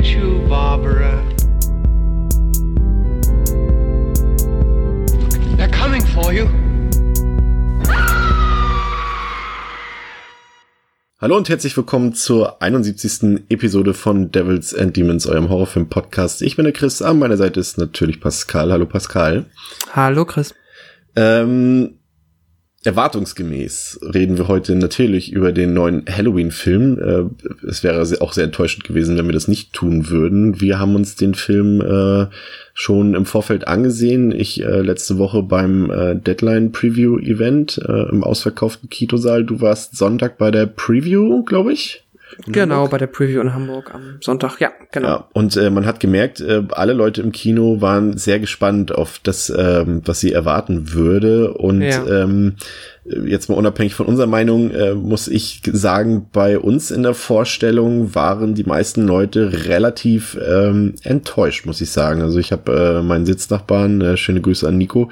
get you, Barbara. They're coming for you. Hallo und herzlich willkommen zur 71. Episode von Devils and Demons, eurem Horrorfilm-Podcast. Ich bin der Chris, an meiner Seite ist natürlich Pascal. Hallo Pascal. Hallo Chris. Ähm, Erwartungsgemäß reden wir heute natürlich über den neuen Halloween-Film. Äh, es wäre auch sehr enttäuschend gewesen, wenn wir das nicht tun würden. Wir haben uns den Film äh, schon im Vorfeld angesehen. Ich äh, letzte Woche beim Deadline-Preview-Event im ausverkauften Kitosaal. Du warst Sonntag bei der Preview, glaube ich. Genau, Hamburg. bei der Preview in Hamburg am Sonntag, ja, genau. Ja, und äh, man hat gemerkt, äh, alle Leute im Kino waren sehr gespannt auf das, ähm, was sie erwarten würde. Und ja. ähm, jetzt mal unabhängig von unserer Meinung, äh, muss ich sagen, bei uns in der Vorstellung waren die meisten Leute relativ ähm, enttäuscht, muss ich sagen. Also ich habe äh, meinen Sitznachbarn, äh, schöne Grüße an Nico,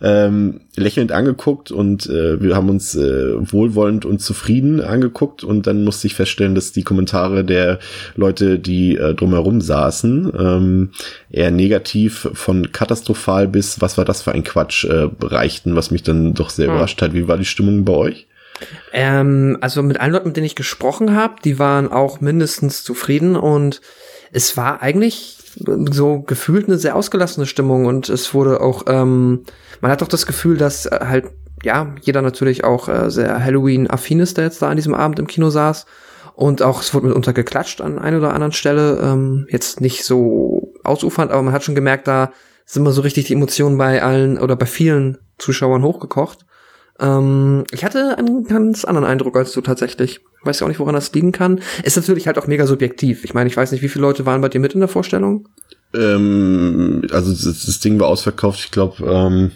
ähm, lächelnd angeguckt und äh, wir haben uns äh, wohlwollend und zufrieden angeguckt und dann musste ich feststellen, dass die Kommentare der Leute, die äh, drumherum saßen, ähm, eher negativ von katastrophal bis was war das für ein Quatsch äh, reichten, was mich dann doch sehr hm. überrascht hat. Wie war die Stimmung bei euch? Ähm, also mit allen Leuten, mit denen ich gesprochen habe, die waren auch mindestens zufrieden und es war eigentlich so gefühlt eine sehr ausgelassene Stimmung und es wurde auch, ähm, man hat auch das Gefühl, dass äh, halt, ja, jeder natürlich auch äh, sehr Halloween-affin ist, der jetzt da an diesem Abend im Kino saß. Und auch, es wurde mitunter geklatscht an einer oder anderen Stelle. Ähm, jetzt nicht so ausufernd, aber man hat schon gemerkt, da sind mal so richtig die Emotionen bei allen oder bei vielen Zuschauern hochgekocht. Ähm, ich hatte einen ganz anderen Eindruck als du tatsächlich. Weiß ja auch nicht, woran das liegen kann. Ist natürlich halt auch mega subjektiv. Ich meine, ich weiß nicht, wie viele Leute waren bei dir mit in der Vorstellung? Ähm, also das, das Ding war ausverkauft, ich glaube, ähm,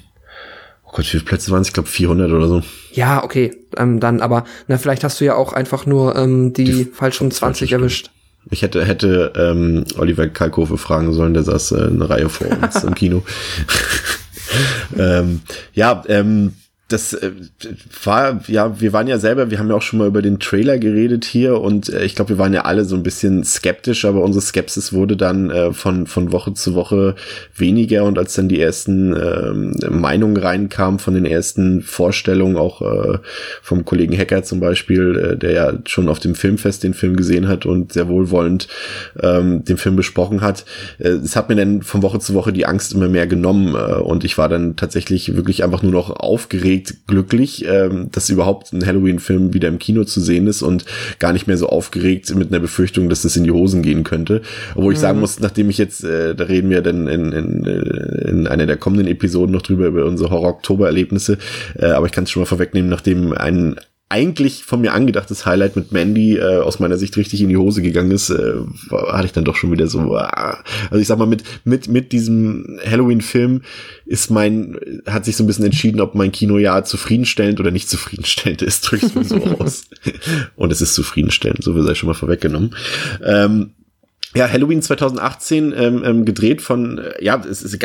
oh Gott, wie viele Plätze waren es? Ich glaube 400 oder so. Ja, okay, ähm, dann, aber na, vielleicht hast du ja auch einfach nur ähm, die, die falschen 20 erwischt. Ich hätte, hätte ähm, Oliver Kalkofe fragen sollen, der saß äh, eine Reihe vor uns im Kino. ähm, ja, ähm, das äh, war, ja, wir waren ja selber, wir haben ja auch schon mal über den Trailer geredet hier und äh, ich glaube, wir waren ja alle so ein bisschen skeptisch, aber unsere Skepsis wurde dann äh, von, von Woche zu Woche weniger und als dann die ersten äh, Meinungen reinkamen von den ersten Vorstellungen, auch äh, vom Kollegen Hacker zum Beispiel, äh, der ja schon auf dem Filmfest den Film gesehen hat und sehr wohlwollend ähm, den Film besprochen hat, äh, es hat mir dann von Woche zu Woche die Angst immer mehr genommen äh, und ich war dann tatsächlich wirklich einfach nur noch aufgeregt aufgeregt glücklich, ähm, dass überhaupt ein Halloween-Film wieder im Kino zu sehen ist und gar nicht mehr so aufgeregt mit einer Befürchtung, dass das in die Hosen gehen könnte. Obwohl ich sagen mhm. muss, nachdem ich jetzt, äh, da reden wir dann in, in, äh, in einer der kommenden Episoden noch drüber über unsere Horror-Oktober-Erlebnisse, äh, aber ich kann es schon mal vorwegnehmen, nachdem ein eigentlich von mir angedachtes Highlight mit Mandy äh, aus meiner Sicht richtig in die Hose gegangen ist, äh, hatte ich dann doch schon wieder so. Äh, also ich sag mal, mit, mit, mit diesem Halloween-Film ist mein, hat sich so ein bisschen entschieden, ob mein Kinojahr zufriedenstellend oder nicht zufriedenstellend ist, drücke ich mir so aus. Und es ist zufriedenstellend, so wie sei schon mal vorweggenommen. Ähm, ja, Halloween 2018 ähm, ähm, gedreht von, äh, ja, es ist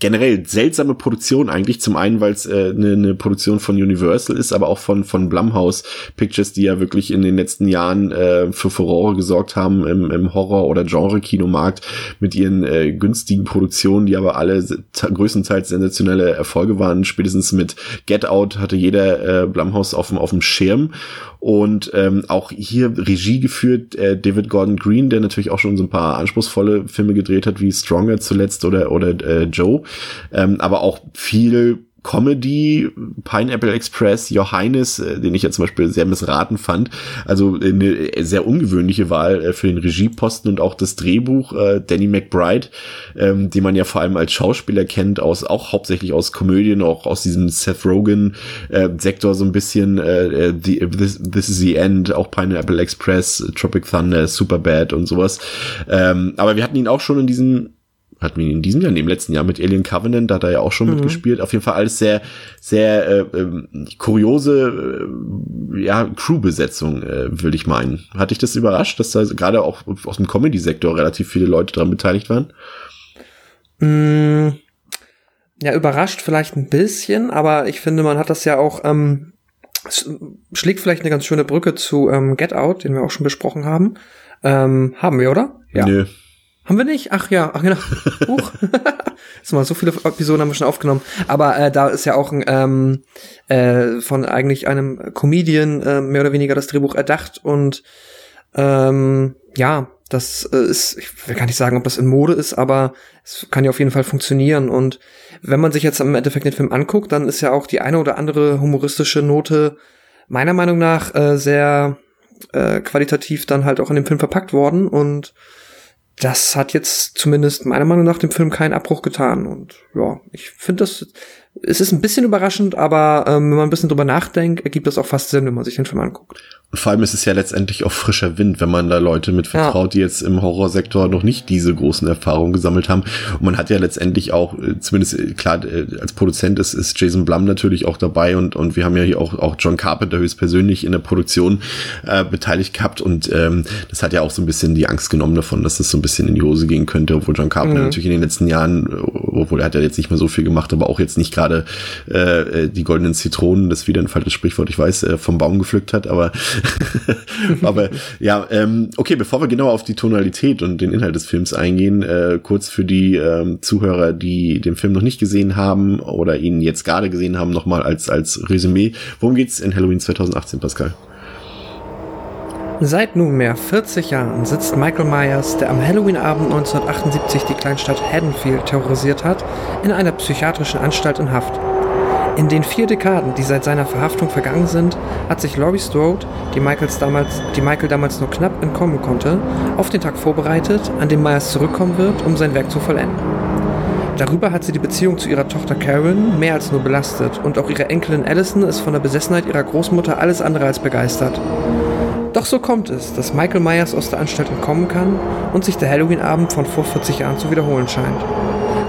generell seltsame Produktion eigentlich. Zum einen, weil es eine äh, ne, ne Produktion von Universal ist, aber auch von von Blumhouse Pictures, die ja wirklich in den letzten Jahren äh, für Furore gesorgt haben im, im Horror- oder Genre-Kinomarkt mit ihren äh, günstigen Produktionen, die aber alle größtenteils sensationelle Erfolge waren. Spätestens mit Get Out hatte jeder äh, Blumhouse auf dem auf dem Schirm und ähm, auch hier Regie geführt äh, David Gordon Green, der natürlich auch schon so ein paar anspruchsvolle Filme gedreht hat, wie Stronger zuletzt oder oder äh, Joe, ähm, aber auch viel Comedy, Pineapple Express, Johannes, äh, den ich ja zum Beispiel sehr missraten fand. Also eine sehr ungewöhnliche Wahl äh, für den Regieposten und auch das Drehbuch. Äh, Danny McBride, ähm, den man ja vor allem als Schauspieler kennt, aus auch hauptsächlich aus Komödien, auch aus diesem Seth Rogen äh, Sektor so ein bisschen. This, this is the End, auch Pineapple Express, Tropic Thunder, Superbad und sowas. Ähm, aber wir hatten ihn auch schon in diesem hatten wir ihn in diesem Jahr, im letzten Jahr mit Alien Covenant, da hat er ja auch schon mhm. mitgespielt. Auf jeden Fall alles sehr, sehr äh, äh, kuriose äh, ja, Crew-Besetzung, äh, würde ich meinen. Hatte ich das überrascht, dass da gerade auch aus dem Comedy-Sektor relativ viele Leute daran beteiligt waren? Mm, ja, überrascht vielleicht ein bisschen, aber ich finde, man hat das ja auch, ähm, schlägt vielleicht eine ganz schöne Brücke zu ähm, Get Out, den wir auch schon besprochen haben. Ähm, haben wir, oder? Ja. Nö. Haben wir nicht? Ach ja, ach genau. Huch. Mal so viele Episoden haben wir schon aufgenommen. Aber äh, da ist ja auch ein, ähm, äh, von eigentlich einem Comedian äh, mehr oder weniger das Drehbuch erdacht und ähm, ja, das äh, ist, ich will gar nicht sagen, ob das in Mode ist, aber es kann ja auf jeden Fall funktionieren. Und wenn man sich jetzt im Endeffekt den Film anguckt, dann ist ja auch die eine oder andere humoristische Note meiner Meinung nach äh, sehr äh, qualitativ dann halt auch in dem Film verpackt worden und das hat jetzt zumindest meiner Meinung nach dem Film keinen Abbruch getan. Und ja, ich finde das, es ist ein bisschen überraschend, aber ähm, wenn man ein bisschen drüber nachdenkt, ergibt das auch fast Sinn, wenn man sich den Film anguckt. Und vor allem ist es ja letztendlich auch frischer Wind, wenn man da Leute mit vertraut, ja. die jetzt im Horrorsektor noch nicht diese großen Erfahrungen gesammelt haben. Und man hat ja letztendlich auch, äh, zumindest äh, klar, äh, als Produzent ist, ist Jason Blum natürlich auch dabei und, und wir haben ja hier auch, auch John Carpenter höchstpersönlich in der Produktion äh, beteiligt gehabt und ähm, das hat ja auch so ein bisschen die Angst genommen davon, dass das so ein bisschen in die Hose gehen könnte, obwohl John Carpenter mhm. natürlich in den letzten Jahren, obwohl er hat ja jetzt nicht mehr so viel gemacht, aber auch jetzt nicht gerade äh, die goldenen Zitronen, das ist wieder ein falsches Sprichwort, ich weiß, äh, vom Baum gepflückt hat, aber Aber ja, ähm, okay, bevor wir genau auf die Tonalität und den Inhalt des Films eingehen, äh, kurz für die ähm, Zuhörer, die den Film noch nicht gesehen haben oder ihn jetzt gerade gesehen haben, nochmal als, als Resümee. Worum geht's in Halloween 2018, Pascal? Seit nunmehr 40 Jahren sitzt Michael Myers, der am Halloween-Abend 1978 die Kleinstadt Haddonfield terrorisiert hat, in einer psychiatrischen Anstalt in Haft. In den vier Dekaden, die seit seiner Verhaftung vergangen sind, hat sich Laurie Strode, die, Michaels damals, die Michael damals nur knapp entkommen konnte, auf den Tag vorbereitet, an dem Myers zurückkommen wird, um sein Werk zu vollenden. Darüber hat sie die Beziehung zu ihrer Tochter Karen mehr als nur belastet und auch ihre Enkelin Allison ist von der Besessenheit ihrer Großmutter alles andere als begeistert. Doch so kommt es, dass Michael Myers aus der Anstalt entkommen kann und sich der Halloween-Abend von vor 40 Jahren zu wiederholen scheint.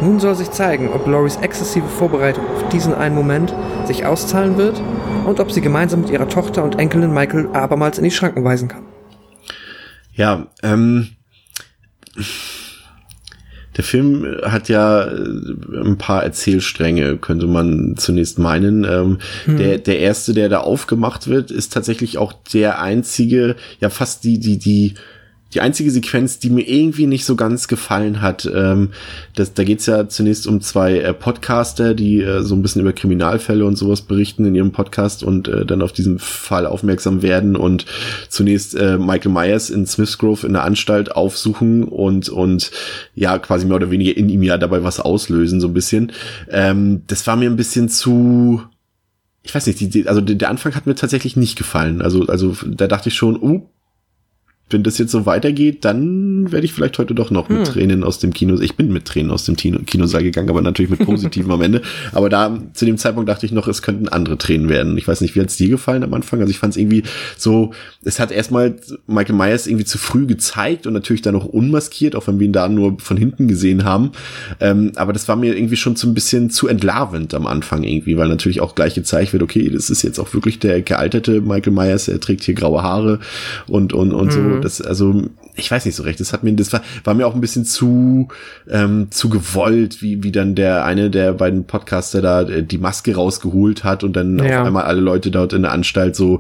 Nun soll sich zeigen, ob Loris exzessive Vorbereitung auf diesen einen Moment sich auszahlen wird und ob sie gemeinsam mit ihrer Tochter und Enkelin Michael abermals in die Schranken weisen kann. Ja, ähm. Der Film hat ja äh, ein paar Erzählstränge, könnte man zunächst meinen. Ähm, hm. der, der erste, der da aufgemacht wird, ist tatsächlich auch der einzige, ja fast die, die, die die einzige Sequenz, die mir irgendwie nicht so ganz gefallen hat, ähm, das, da geht's ja zunächst um zwei äh, Podcaster, die äh, so ein bisschen über Kriminalfälle und sowas berichten in ihrem Podcast und äh, dann auf diesen Fall aufmerksam werden und zunächst äh, Michael Myers in Smithsgrove in der Anstalt aufsuchen und und ja quasi mehr oder weniger in ihm ja dabei was auslösen so ein bisschen. Ähm, das war mir ein bisschen zu ich weiß nicht, die, also der Anfang hat mir tatsächlich nicht gefallen. Also, also da dachte ich schon, oh, wenn das jetzt so weitergeht, dann werde ich vielleicht heute doch noch mit hm. Tränen aus dem Kino. Ich bin mit Tränen aus dem Kino, Kinosaal gegangen, aber natürlich mit positiven am Ende. Aber da zu dem Zeitpunkt dachte ich noch, es könnten andere Tränen werden. Ich weiß nicht, wie hat es dir gefallen am Anfang? Also ich fand es irgendwie so, es hat erstmal Michael Myers irgendwie zu früh gezeigt und natürlich dann noch unmaskiert, auch wenn wir ihn da nur von hinten gesehen haben. Ähm, aber das war mir irgendwie schon so ein bisschen zu entlarvend am Anfang irgendwie, weil natürlich auch gleich gezeigt wird, okay, das ist jetzt auch wirklich der gealterte Michael Myers, er trägt hier graue Haare und und und mhm. so Mhm. Das, also, ich weiß nicht so recht. Das hat mir, das war, war mir auch ein bisschen zu, ähm, zu gewollt, wie, wie dann der eine der beiden Podcaster da äh, die Maske rausgeholt hat und dann ja. auf einmal alle Leute dort in der Anstalt so,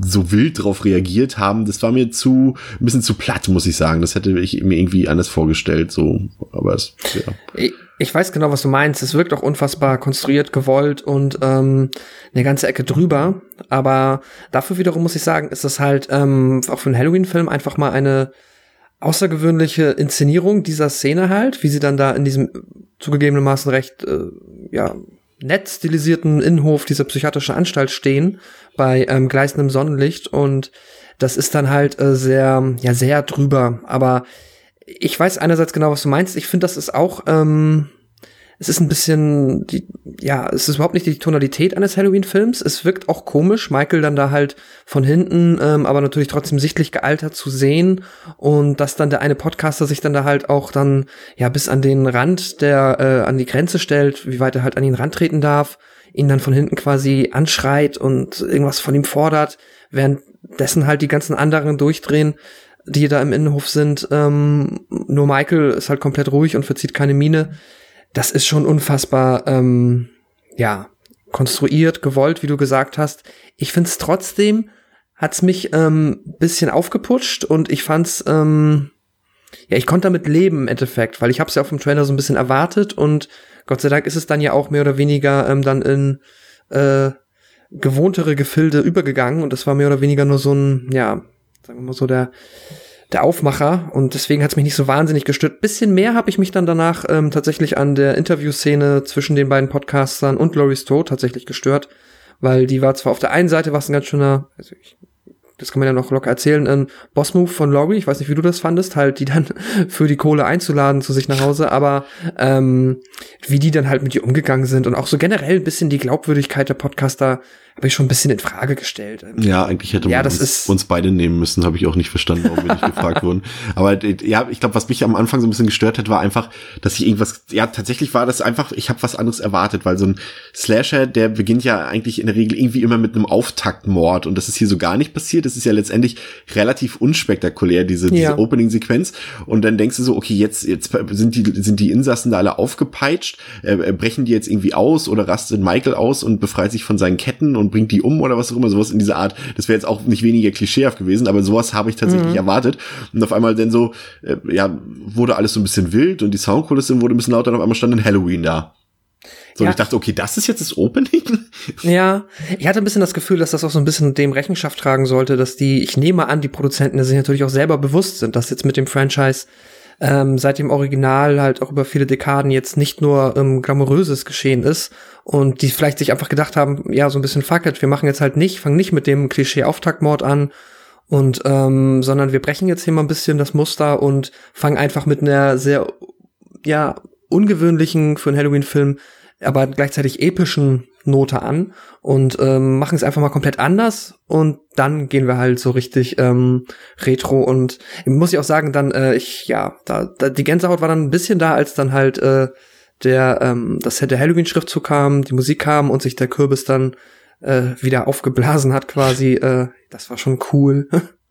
so wild drauf reagiert haben. Das war mir zu, ein bisschen zu platt, muss ich sagen. Das hätte ich mir irgendwie anders vorgestellt, so. Aber es, ja. Ich weiß genau, was du meinst. Es wirkt auch unfassbar konstruiert, gewollt und ähm, eine ganze Ecke drüber. Aber dafür wiederum muss ich sagen, ist das halt ähm, auch für einen Halloween-Film einfach mal eine außergewöhnliche Inszenierung dieser Szene halt, wie sie dann da in diesem zugegebenermaßen recht äh, ja nett stilisierten Innenhof dieser psychiatrischen Anstalt stehen bei ähm, gleißendem Sonnenlicht und das ist dann halt äh, sehr ja sehr drüber, aber ich weiß einerseits genau, was du meinst. Ich finde, das ist auch, ähm, es ist ein bisschen, die, ja, es ist überhaupt nicht die Tonalität eines Halloween-Films. Es wirkt auch komisch, Michael dann da halt von hinten, ähm, aber natürlich trotzdem sichtlich gealtert zu sehen und dass dann der eine Podcaster sich dann da halt auch dann, ja, bis an den Rand der, äh, an die Grenze stellt, wie weit er halt an ihn rantreten darf, ihn dann von hinten quasi anschreit und irgendwas von ihm fordert, währenddessen halt die ganzen anderen durchdrehen die da im Innenhof sind. Ähm, nur Michael ist halt komplett ruhig und verzieht keine Miene. Das ist schon unfassbar, ähm, ja, konstruiert, gewollt, wie du gesagt hast. Ich find's trotzdem, hat's mich ähm, bisschen aufgeputscht und ich fand's, ähm, ja, ich konnte damit leben im Endeffekt, weil ich habe es ja auch vom Trailer so ein bisschen erwartet und Gott sei Dank ist es dann ja auch mehr oder weniger ähm, dann in äh, gewohntere Gefilde übergegangen und das war mehr oder weniger nur so ein, ja, sagen wir mal so der der Aufmacher und deswegen hat es mich nicht so wahnsinnig gestört. Bisschen mehr habe ich mich dann danach ähm, tatsächlich an der Interviewszene zwischen den beiden Podcastern und Laurie Strode tatsächlich gestört, weil die war zwar auf der einen Seite was ein ganz schöner, also ich das kann man ja noch locker erzählen, ein Boss-Move von Laurie, ich weiß nicht, wie du das fandest, halt die dann für die Kohle einzuladen zu sich nach Hause, aber ähm, wie die dann halt mit ihr umgegangen sind und auch so generell ein bisschen die Glaubwürdigkeit der Podcaster habe ich schon ein bisschen in Frage gestellt. Ja, eigentlich hätte man ja, uns, uns, beide nehmen müssen, habe ich auch nicht verstanden, warum wir nicht gefragt wurden. Aber ja, ich glaube, was mich am Anfang so ein bisschen gestört hat, war einfach, dass ich irgendwas, ja, tatsächlich war das einfach, ich habe was anderes erwartet, weil so ein Slasher, der beginnt ja eigentlich in der Regel irgendwie immer mit einem Auftaktmord und das ist hier so gar nicht passiert. Das ist ja letztendlich relativ unspektakulär, diese, diese ja. Opening-Sequenz. Und dann denkst du so, okay, jetzt, jetzt sind die, sind die Insassen da alle aufgepeitscht, äh, brechen die jetzt irgendwie aus oder rastet Michael aus und befreit sich von seinen Ketten und bringt die um oder was auch immer, sowas in dieser Art. Das wäre jetzt auch nicht weniger klischeehaft gewesen, aber sowas habe ich tatsächlich mhm. erwartet. Und auf einmal dann so, äh, ja, wurde alles so ein bisschen wild und die Soundkulisse wurde ein bisschen lauter und auf einmal stand ein Halloween da. So, ja. und ich dachte, okay, das ist jetzt das Opening? Ja, ich hatte ein bisschen das Gefühl, dass das auch so ein bisschen dem Rechenschaft tragen sollte, dass die, ich nehme an, die Produzenten sich natürlich auch selber bewusst sind, dass jetzt mit dem Franchise ähm, seit dem Original halt auch über viele Dekaden jetzt nicht nur ähm, glamouröses geschehen ist und die vielleicht sich einfach gedacht haben, ja, so ein bisschen fuck it, wir machen jetzt halt nicht, fangen nicht mit dem Klischee-Auftaktmord an und ähm, sondern wir brechen jetzt hier mal ein bisschen das Muster und fangen einfach mit einer sehr ja ungewöhnlichen für einen Halloween-Film, aber gleichzeitig epischen Note an und ähm, machen es einfach mal komplett anders und dann gehen wir halt so richtig ähm, retro und muss ich auch sagen, dann äh, ich ja, da, da die Gänsehaut war dann ein bisschen da, als dann halt äh, der ähm, das der Halloween Schriftzug kam, die Musik kam und sich der Kürbis dann äh, wieder aufgeblasen hat quasi, äh, das war schon cool.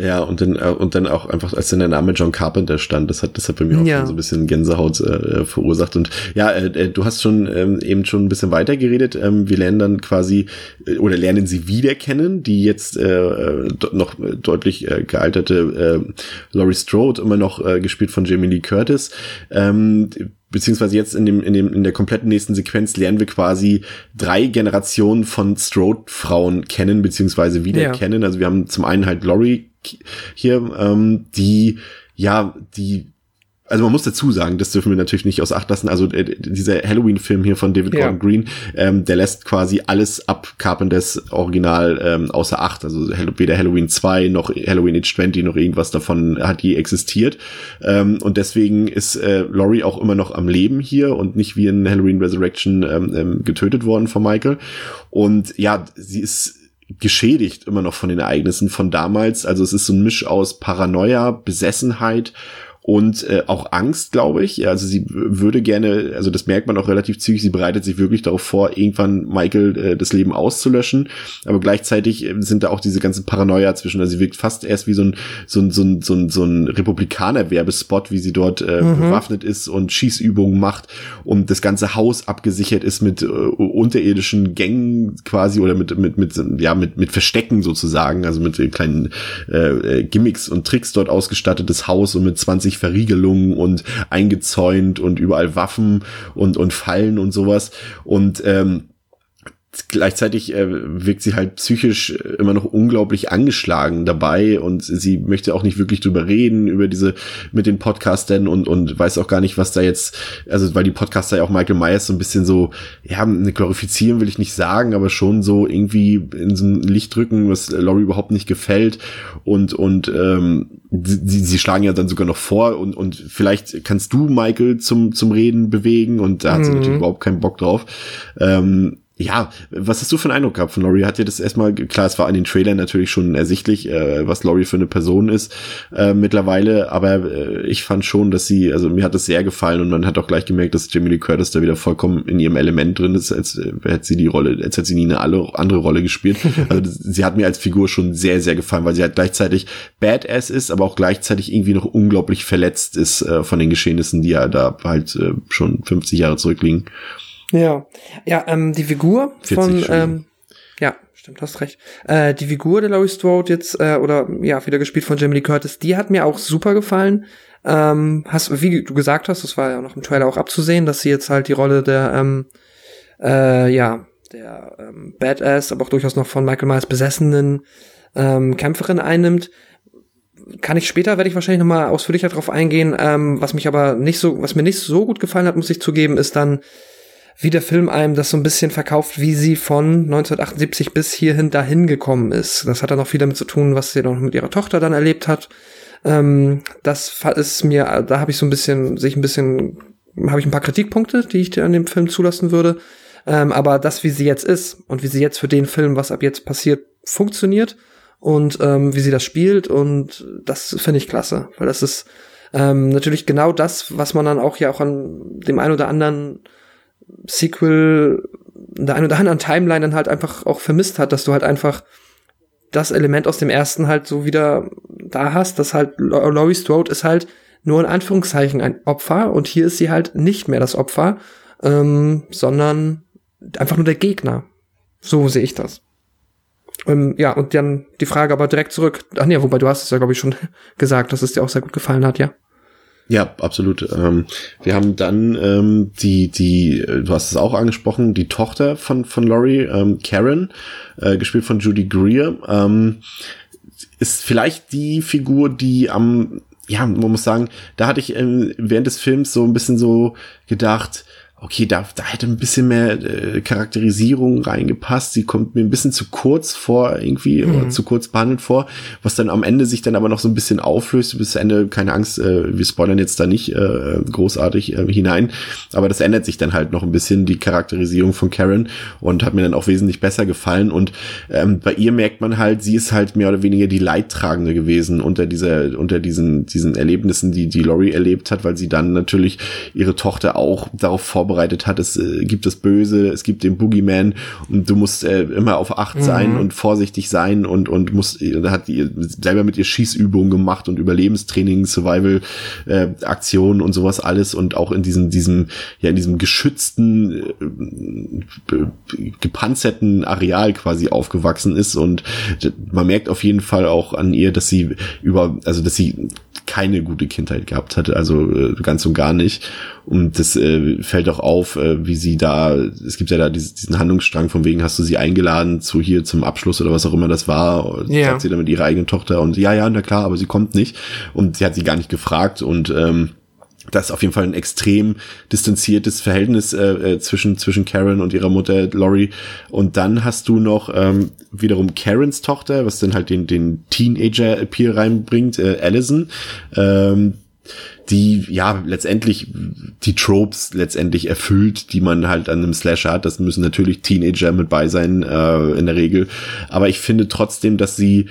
Ja, und dann, äh, und dann auch einfach, als dann der Name John Carpenter stand, das hat, das hat bei mir auch ja. so ein bisschen Gänsehaut äh, verursacht. Und ja, äh, äh, du hast schon ähm, eben schon ein bisschen weiter geredet. Ähm, wir lernen dann quasi, äh, oder lernen sie wieder kennen, die jetzt äh, äh noch deutlich äh, gealterte äh, Laurie Strode, immer noch äh, gespielt von Jamie Lee Curtis. Ähm, beziehungsweise jetzt in dem in dem in der kompletten nächsten Sequenz lernen wir quasi drei Generationen von Strode Frauen kennen beziehungsweise wieder ja. kennen. Also wir haben zum einen halt Laurie hier, ähm, die ja die also man muss dazu sagen, das dürfen wir natürlich nicht aus Acht lassen. Also äh, dieser Halloween-Film hier von David Gordon Green, ähm, der lässt quasi alles ab Carpenters Original ähm, außer Acht. Also weder Halloween 2 noch Halloween Age 20 noch irgendwas davon hat je existiert. Ähm, und deswegen ist äh, Laurie auch immer noch am Leben hier und nicht wie in Halloween Resurrection ähm, ähm, getötet worden von Michael. Und ja, sie ist geschädigt immer noch von den Ereignissen von damals. Also es ist so ein Misch aus Paranoia, Besessenheit und äh, auch Angst, glaube ich. Also sie würde gerne, also das merkt man auch relativ zügig, sie bereitet sich wirklich darauf vor, irgendwann Michael äh, das Leben auszulöschen, aber gleichzeitig äh, sind da auch diese ganzen Paranoia zwischen, also sie wirkt fast erst wie so ein so ein so ein so ein, so ein Republikaner-Werbespot, wie sie dort äh, mhm. bewaffnet ist und Schießübungen macht und das ganze Haus abgesichert ist mit äh, unterirdischen Gängen quasi oder mit mit mit ja mit mit Verstecken sozusagen, also mit kleinen äh, Gimmicks und Tricks dort ausgestattetes Haus und mit 20 Verriegelungen und eingezäunt und überall Waffen und, und Fallen und sowas. Und ähm, gleichzeitig äh, wirkt sie halt psychisch immer noch unglaublich angeschlagen dabei und sie möchte auch nicht wirklich drüber reden, über diese mit den Podcastern und, und weiß auch gar nicht, was da jetzt, also weil die Podcaster ja auch Michael Myers so ein bisschen so, ja, glorifizieren will ich nicht sagen, aber schon so irgendwie in so ein Licht drücken, was Laurie überhaupt nicht gefällt und, und ähm, sie, sie schlagen ja dann sogar noch vor und, und vielleicht kannst du Michael zum, zum Reden bewegen und da hat sie mhm. natürlich überhaupt keinen Bock drauf. Ähm, ja, was hast du für einen Eindruck gehabt von Laurie? Hat dir das erstmal, klar, es war an den Trailern natürlich schon ersichtlich, äh, was Laurie für eine Person ist äh, mittlerweile, aber äh, ich fand schon, dass sie, also mir hat es sehr gefallen und man hat auch gleich gemerkt, dass Jamie Lee Curtis da wieder vollkommen in ihrem Element drin ist, als äh, hätte sie die Rolle, als hätte sie nie eine andere Rolle gespielt. Also sie hat mir als Figur schon sehr, sehr gefallen, weil sie halt gleichzeitig Badass ist, aber auch gleichzeitig irgendwie noch unglaublich verletzt ist äh, von den Geschehnissen, die ja da halt äh, schon 50 Jahre zurückliegen. Ja, ja, ähm, die Figur von, ähm, ja, stimmt, hast recht. Äh, die Figur der Laurie Strode jetzt, äh, oder ja, wieder gespielt von Jamie Lee Curtis, die hat mir auch super gefallen. Ähm, hast, wie du gesagt hast, das war ja noch im Trailer auch abzusehen, dass sie jetzt halt die Rolle der, ähm, äh, ja, der ähm, Badass, aber auch durchaus noch von Michael Myers besessenen ähm, Kämpferin einnimmt. Kann ich später, werde ich wahrscheinlich nochmal ausführlicher drauf eingehen. Ähm, was mich aber nicht so, was mir nicht so gut gefallen hat, muss ich zugeben, ist dann, wie der Film einem das so ein bisschen verkauft, wie sie von 1978 bis hierhin dahin gekommen ist. Das hat dann auch viel damit zu tun, was sie noch mit ihrer Tochter dann erlebt hat. Ähm, das ist mir, da habe ich so ein bisschen, sich ein bisschen, habe ich ein paar Kritikpunkte, die ich dir an dem Film zulassen würde. Ähm, aber das, wie sie jetzt ist und wie sie jetzt für den Film, was ab jetzt passiert, funktioniert und ähm, wie sie das spielt und das finde ich klasse, weil das ist ähm, natürlich genau das, was man dann auch ja auch an dem ein oder anderen Sequel, der ein oder anderen Timeline dann halt einfach auch vermisst hat, dass du halt einfach das Element aus dem ersten halt so wieder da hast, dass halt Laurie Strode ist halt nur in Anführungszeichen ein Opfer und hier ist sie halt nicht mehr das Opfer, ähm, sondern einfach nur der Gegner. So sehe ich das. Ähm, ja, und dann die Frage aber direkt zurück. Ach nee, wobei du hast es ja, glaube ich, schon gesagt, dass es dir auch sehr gut gefallen hat, ja. Ja, absolut. Ähm, wir haben dann ähm, die, die, du hast es auch angesprochen, die Tochter von, von Laurie, ähm, Karen, äh, gespielt von Judy Greer, ähm, ist vielleicht die Figur, die am, ja, man muss sagen, da hatte ich ähm, während des Films so ein bisschen so gedacht, okay, da, da hätte ein bisschen mehr äh, Charakterisierung reingepasst. Sie kommt mir ein bisschen zu kurz vor, irgendwie, mhm. oder zu kurz behandelt vor, was dann am Ende sich dann aber noch so ein bisschen auflöst. Bis Ende, keine Angst, äh, wir spoilern jetzt da nicht äh, großartig äh, hinein, aber das ändert sich dann halt noch ein bisschen, die Charakterisierung von Karen und hat mir dann auch wesentlich besser gefallen. Und ähm, bei ihr merkt man halt, sie ist halt mehr oder weniger die Leidtragende gewesen unter dieser, unter diesen, diesen Erlebnissen, die die Laurie erlebt hat, weil sie dann natürlich ihre Tochter auch darauf vorbereitet vorbereitet hat. Es äh, gibt das Böse, es gibt den Boogeyman und du musst äh, immer auf Acht sein mhm. und vorsichtig sein und und musst äh, hat die selber mit ihr Schießübungen gemacht und Überlebenstraining, Survival äh, Aktionen und sowas alles und auch in diesem diesem ja in diesem geschützten äh, gepanzerten Areal quasi aufgewachsen ist und man merkt auf jeden Fall auch an ihr, dass sie über also dass sie keine gute Kindheit gehabt hatte, also äh, ganz und gar nicht. Und das äh, fällt auch auf, äh, wie sie da, es gibt ja da diesen, diesen Handlungsstrang, von wegen hast du sie eingeladen zu hier zum Abschluss oder was auch immer das war, ja. sagt sie dann mit ihrer eigenen Tochter und ja, ja, na klar, aber sie kommt nicht. Und sie hat sie gar nicht gefragt und ähm, das ist auf jeden Fall ein extrem distanziertes Verhältnis äh, äh, zwischen zwischen Karen und ihrer Mutter Lori und dann hast du noch ähm, wiederum Karens Tochter, was dann halt den den Teenager Appeal reinbringt, äh, Allison, ähm, die ja letztendlich die Tropes letztendlich erfüllt, die man halt an einem Slasher hat. Das müssen natürlich Teenager mit bei sein äh, in der Regel, aber ich finde trotzdem, dass sie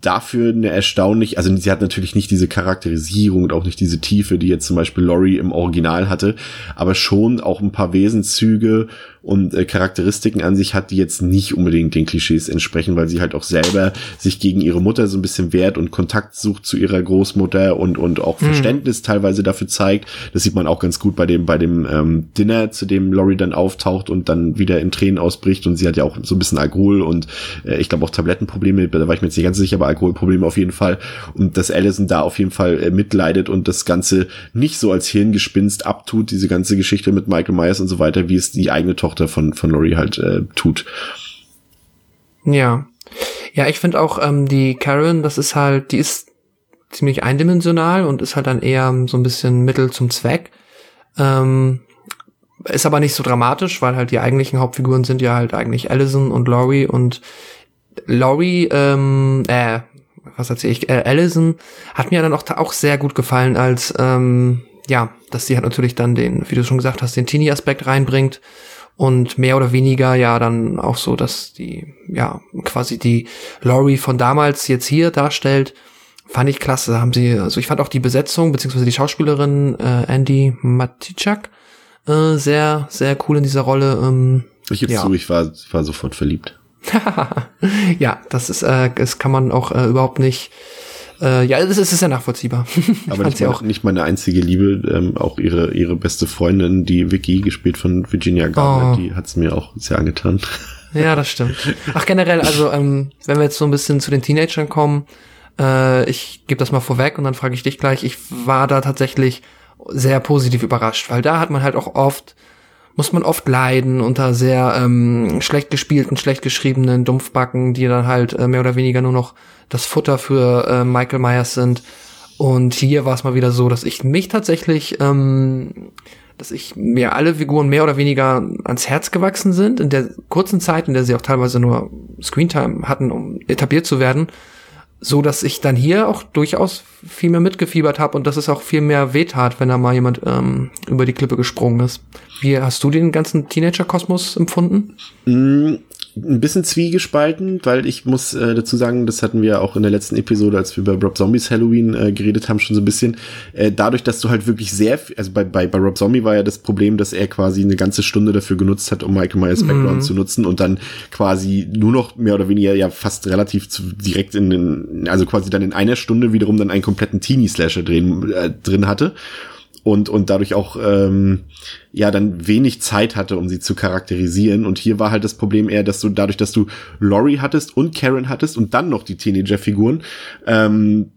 dafür eine erstaunlich, also sie hat natürlich nicht diese Charakterisierung und auch nicht diese Tiefe, die jetzt zum Beispiel Laurie im Original hatte, aber schon auch ein paar Wesenszüge und äh, Charakteristiken an sich hat, die jetzt nicht unbedingt den Klischees entsprechen, weil sie halt auch selber sich gegen ihre Mutter so ein bisschen wehrt und Kontakt sucht zu ihrer Großmutter und und auch mhm. Verständnis teilweise dafür zeigt. Das sieht man auch ganz gut bei dem bei dem ähm, Dinner, zu dem Laurie dann auftaucht und dann wieder in Tränen ausbricht und sie hat ja auch so ein bisschen Alkohol und äh, ich glaube auch Tablettenprobleme, da war ich mir jetzt nicht ganz sicher, aber Alkoholprobleme auf jeden Fall und dass Allison da auf jeden Fall äh, mitleidet und das Ganze nicht so als Hirngespinst abtut, diese ganze Geschichte mit Michael Myers und so weiter, wie es die eigene Tochter Tochter von, von Laurie halt äh, tut. Ja. Ja, ich finde auch, ähm, die Karen, das ist halt, die ist ziemlich eindimensional und ist halt dann eher so ein bisschen Mittel zum Zweck. Ähm, ist aber nicht so dramatisch, weil halt die eigentlichen Hauptfiguren sind ja halt eigentlich Allison und Laurie und Laurie, ähm, äh, was erzähle ich, äh, Allison hat mir dann auch, auch sehr gut gefallen als, ähm, ja, dass sie halt natürlich dann den, wie du schon gesagt hast, den Teenie-Aspekt reinbringt und mehr oder weniger ja dann auch so, dass die, ja, quasi die Laurie von damals jetzt hier darstellt, fand ich klasse. Haben sie, also ich fand auch die Besetzung, beziehungsweise die Schauspielerin äh, Andy Matichak äh, sehr, sehr cool in dieser Rolle. Ähm, ich gebe ja. zu, ich war, war sofort verliebt. ja, das ist, äh, das kann man auch äh, überhaupt nicht äh, ja, es ist, ist ja nachvollziehbar. Aber nicht, meine, auch. nicht meine einzige Liebe, ähm, auch ihre, ihre beste Freundin, die Vicky, gespielt von Virginia Garner, oh. die hat's mir auch sehr angetan. Ja, das stimmt. Ach, generell, also, ähm, wenn wir jetzt so ein bisschen zu den Teenagern kommen, äh, ich gebe das mal vorweg und dann frage ich dich gleich, ich war da tatsächlich sehr positiv überrascht, weil da hat man halt auch oft, muss man oft leiden unter sehr ähm, schlecht gespielten, schlecht geschriebenen Dumpfbacken, die dann halt äh, mehr oder weniger nur noch das Futter für äh, Michael Myers sind. Und hier war es mal wieder so, dass ich mich tatsächlich, ähm, dass ich mir alle Figuren mehr oder weniger ans Herz gewachsen sind, in der kurzen Zeit, in der sie auch teilweise nur Screentime hatten, um etabliert zu werden, so dass ich dann hier auch durchaus viel mehr mitgefiebert habe und dass es auch viel mehr wehtat, wenn da mal jemand ähm, über die Klippe gesprungen ist. Wie hast du den ganzen Teenager-Kosmos empfunden? Ein bisschen zwiegespalten, weil ich muss äh, dazu sagen, das hatten wir auch in der letzten Episode, als wir bei Rob Zombies Halloween äh, geredet haben, schon so ein bisschen. Äh, dadurch, dass du halt wirklich sehr, also bei, bei, bei Rob Zombie war ja das Problem, dass er quasi eine ganze Stunde dafür genutzt hat, um Michael Myers Background mhm. zu nutzen und dann quasi nur noch mehr oder weniger ja fast relativ zu, direkt in den, also quasi dann in einer Stunde wiederum dann einen kompletten Teenie-Slasher drin, äh, drin hatte und, und dadurch auch ähm, ja dann wenig Zeit hatte, um sie zu charakterisieren. Und hier war halt das Problem eher, dass du dadurch, dass du Laurie hattest und Karen hattest und dann noch die Teenager-Figuren, ähm,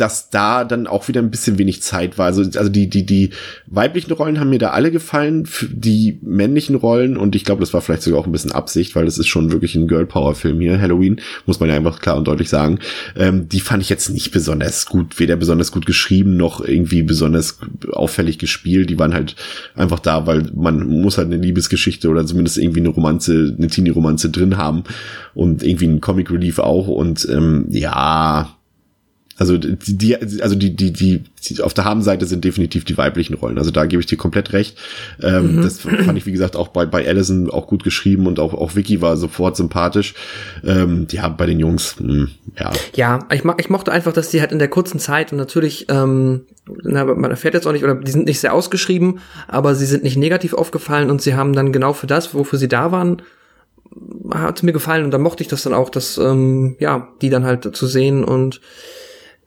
dass da dann auch wieder ein bisschen wenig Zeit war. Also, also die, die, die weiblichen Rollen haben mir da alle gefallen, die männlichen Rollen, und ich glaube, das war vielleicht sogar auch ein bisschen Absicht, weil das ist schon wirklich ein Girl Power Film hier, Halloween, muss man ja einfach klar und deutlich sagen. Ähm, die fand ich jetzt nicht besonders gut, weder besonders gut geschrieben, noch irgendwie besonders auffällig gespielt. Die waren halt einfach da, weil man muss halt eine Liebesgeschichte oder zumindest irgendwie eine Romanze, eine Teenie-Romanze drin haben und irgendwie ein Comic Relief auch und ähm, ja, also die, die, also die, die, die, die auf der Habenseite sind definitiv die weiblichen Rollen. Also da gebe ich dir komplett recht. Ähm, mhm. Das fand ich, wie gesagt, auch bei, bei Allison auch gut geschrieben und auch, auch Vicky war sofort sympathisch. Ähm, ja, bei den Jungs, mh, hm, ja. Ja, ich, mag, ich mochte einfach, dass die halt in der kurzen Zeit und natürlich, ähm, na, man erfährt jetzt auch nicht, oder die sind nicht sehr ausgeschrieben, aber sie sind nicht negativ aufgefallen und sie haben dann genau für das, wofür sie da waren, hat mir gefallen und da mochte ich das dann auch, dass, ähm, ja, die dann halt zu sehen und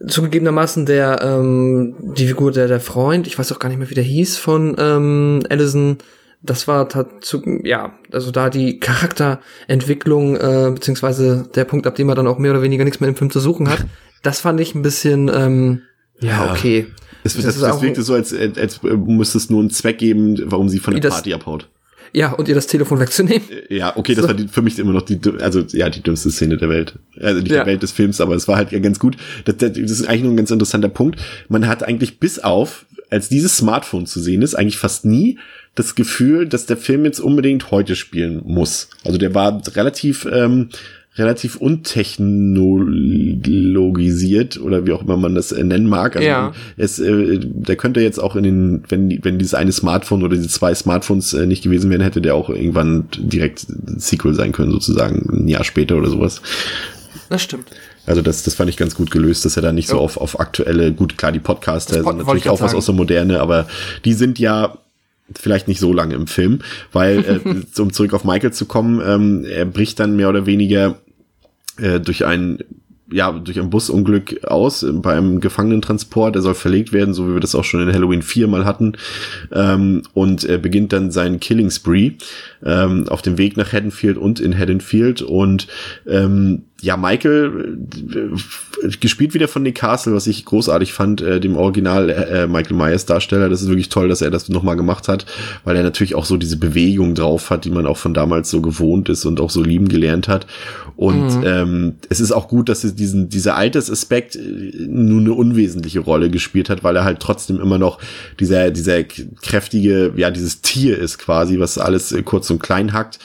zugegebenermaßen der ähm, die Figur der der Freund, ich weiß auch gar nicht mehr wie der hieß von ähm, Allison. Das war dazu, ja, also da die Charakterentwicklung äh, beziehungsweise der Punkt, ab dem er dann auch mehr oder weniger nichts mehr im Film zu suchen hat, das fand ich ein bisschen ähm, ja, okay. Es, das, das, das wirkte so, als, als, als müsste es nur einen Zweck geben, warum sie von der Party abhaut. Ja, und ihr das Telefon wegzunehmen. Äh, ja, okay, das so. war die, für mich immer noch die, also ja, die dümmste Szene der Welt. Also nicht ja. der Welt des Films, aber es war halt ja ganz gut. Das, das, das ist eigentlich nur ein ganz interessanter Punkt. Man hat eigentlich bis auf, als dieses Smartphone zu sehen ist, eigentlich fast nie das Gefühl, dass der Film jetzt unbedingt heute spielen muss. Also der war relativ ähm, relativ untechnologisiert oder wie auch immer man das äh, nennen mag. Also ja. es, äh, der könnte jetzt auch in den, wenn, wenn dieses eine Smartphone oder diese zwei Smartphones äh, nicht gewesen wären, hätte der auch irgendwann direkt Sequel sein können, sozusagen ein Jahr später oder sowas. Das stimmt. Also das, das fand ich ganz gut gelöst, dass er da nicht ja. so auf, auf aktuelle, gut, klar, die Podcaster sind natürlich auch was aus der Moderne, aber die sind ja vielleicht nicht so lange im Film, weil, äh, um zurück auf Michael zu kommen, ähm, er bricht dann mehr oder weniger äh, durch ein ja, durch ein Busunglück aus beim Gefangenentransport. Er soll verlegt werden, so wie wir das auch schon in Halloween 4 mal hatten. Ähm, und er beginnt dann seinen Killing Spree ähm, auf dem Weg nach Haddonfield und in Haddonfield. Und ähm, ja, Michael, äh, gespielt wieder von Nick Castle, was ich großartig fand, äh, dem Original äh, Michael Myers Darsteller. Das ist wirklich toll, dass er das nochmal gemacht hat, weil er natürlich auch so diese Bewegung drauf hat, die man auch von damals so gewohnt ist und auch so lieben gelernt hat. Und mhm. ähm, es ist auch gut, dass diesen, dieser Altersaspekt äh, nur eine unwesentliche Rolle gespielt hat, weil er halt trotzdem immer noch dieser, dieser kräftige, ja, dieses Tier ist quasi, was alles äh, kurz und klein hackt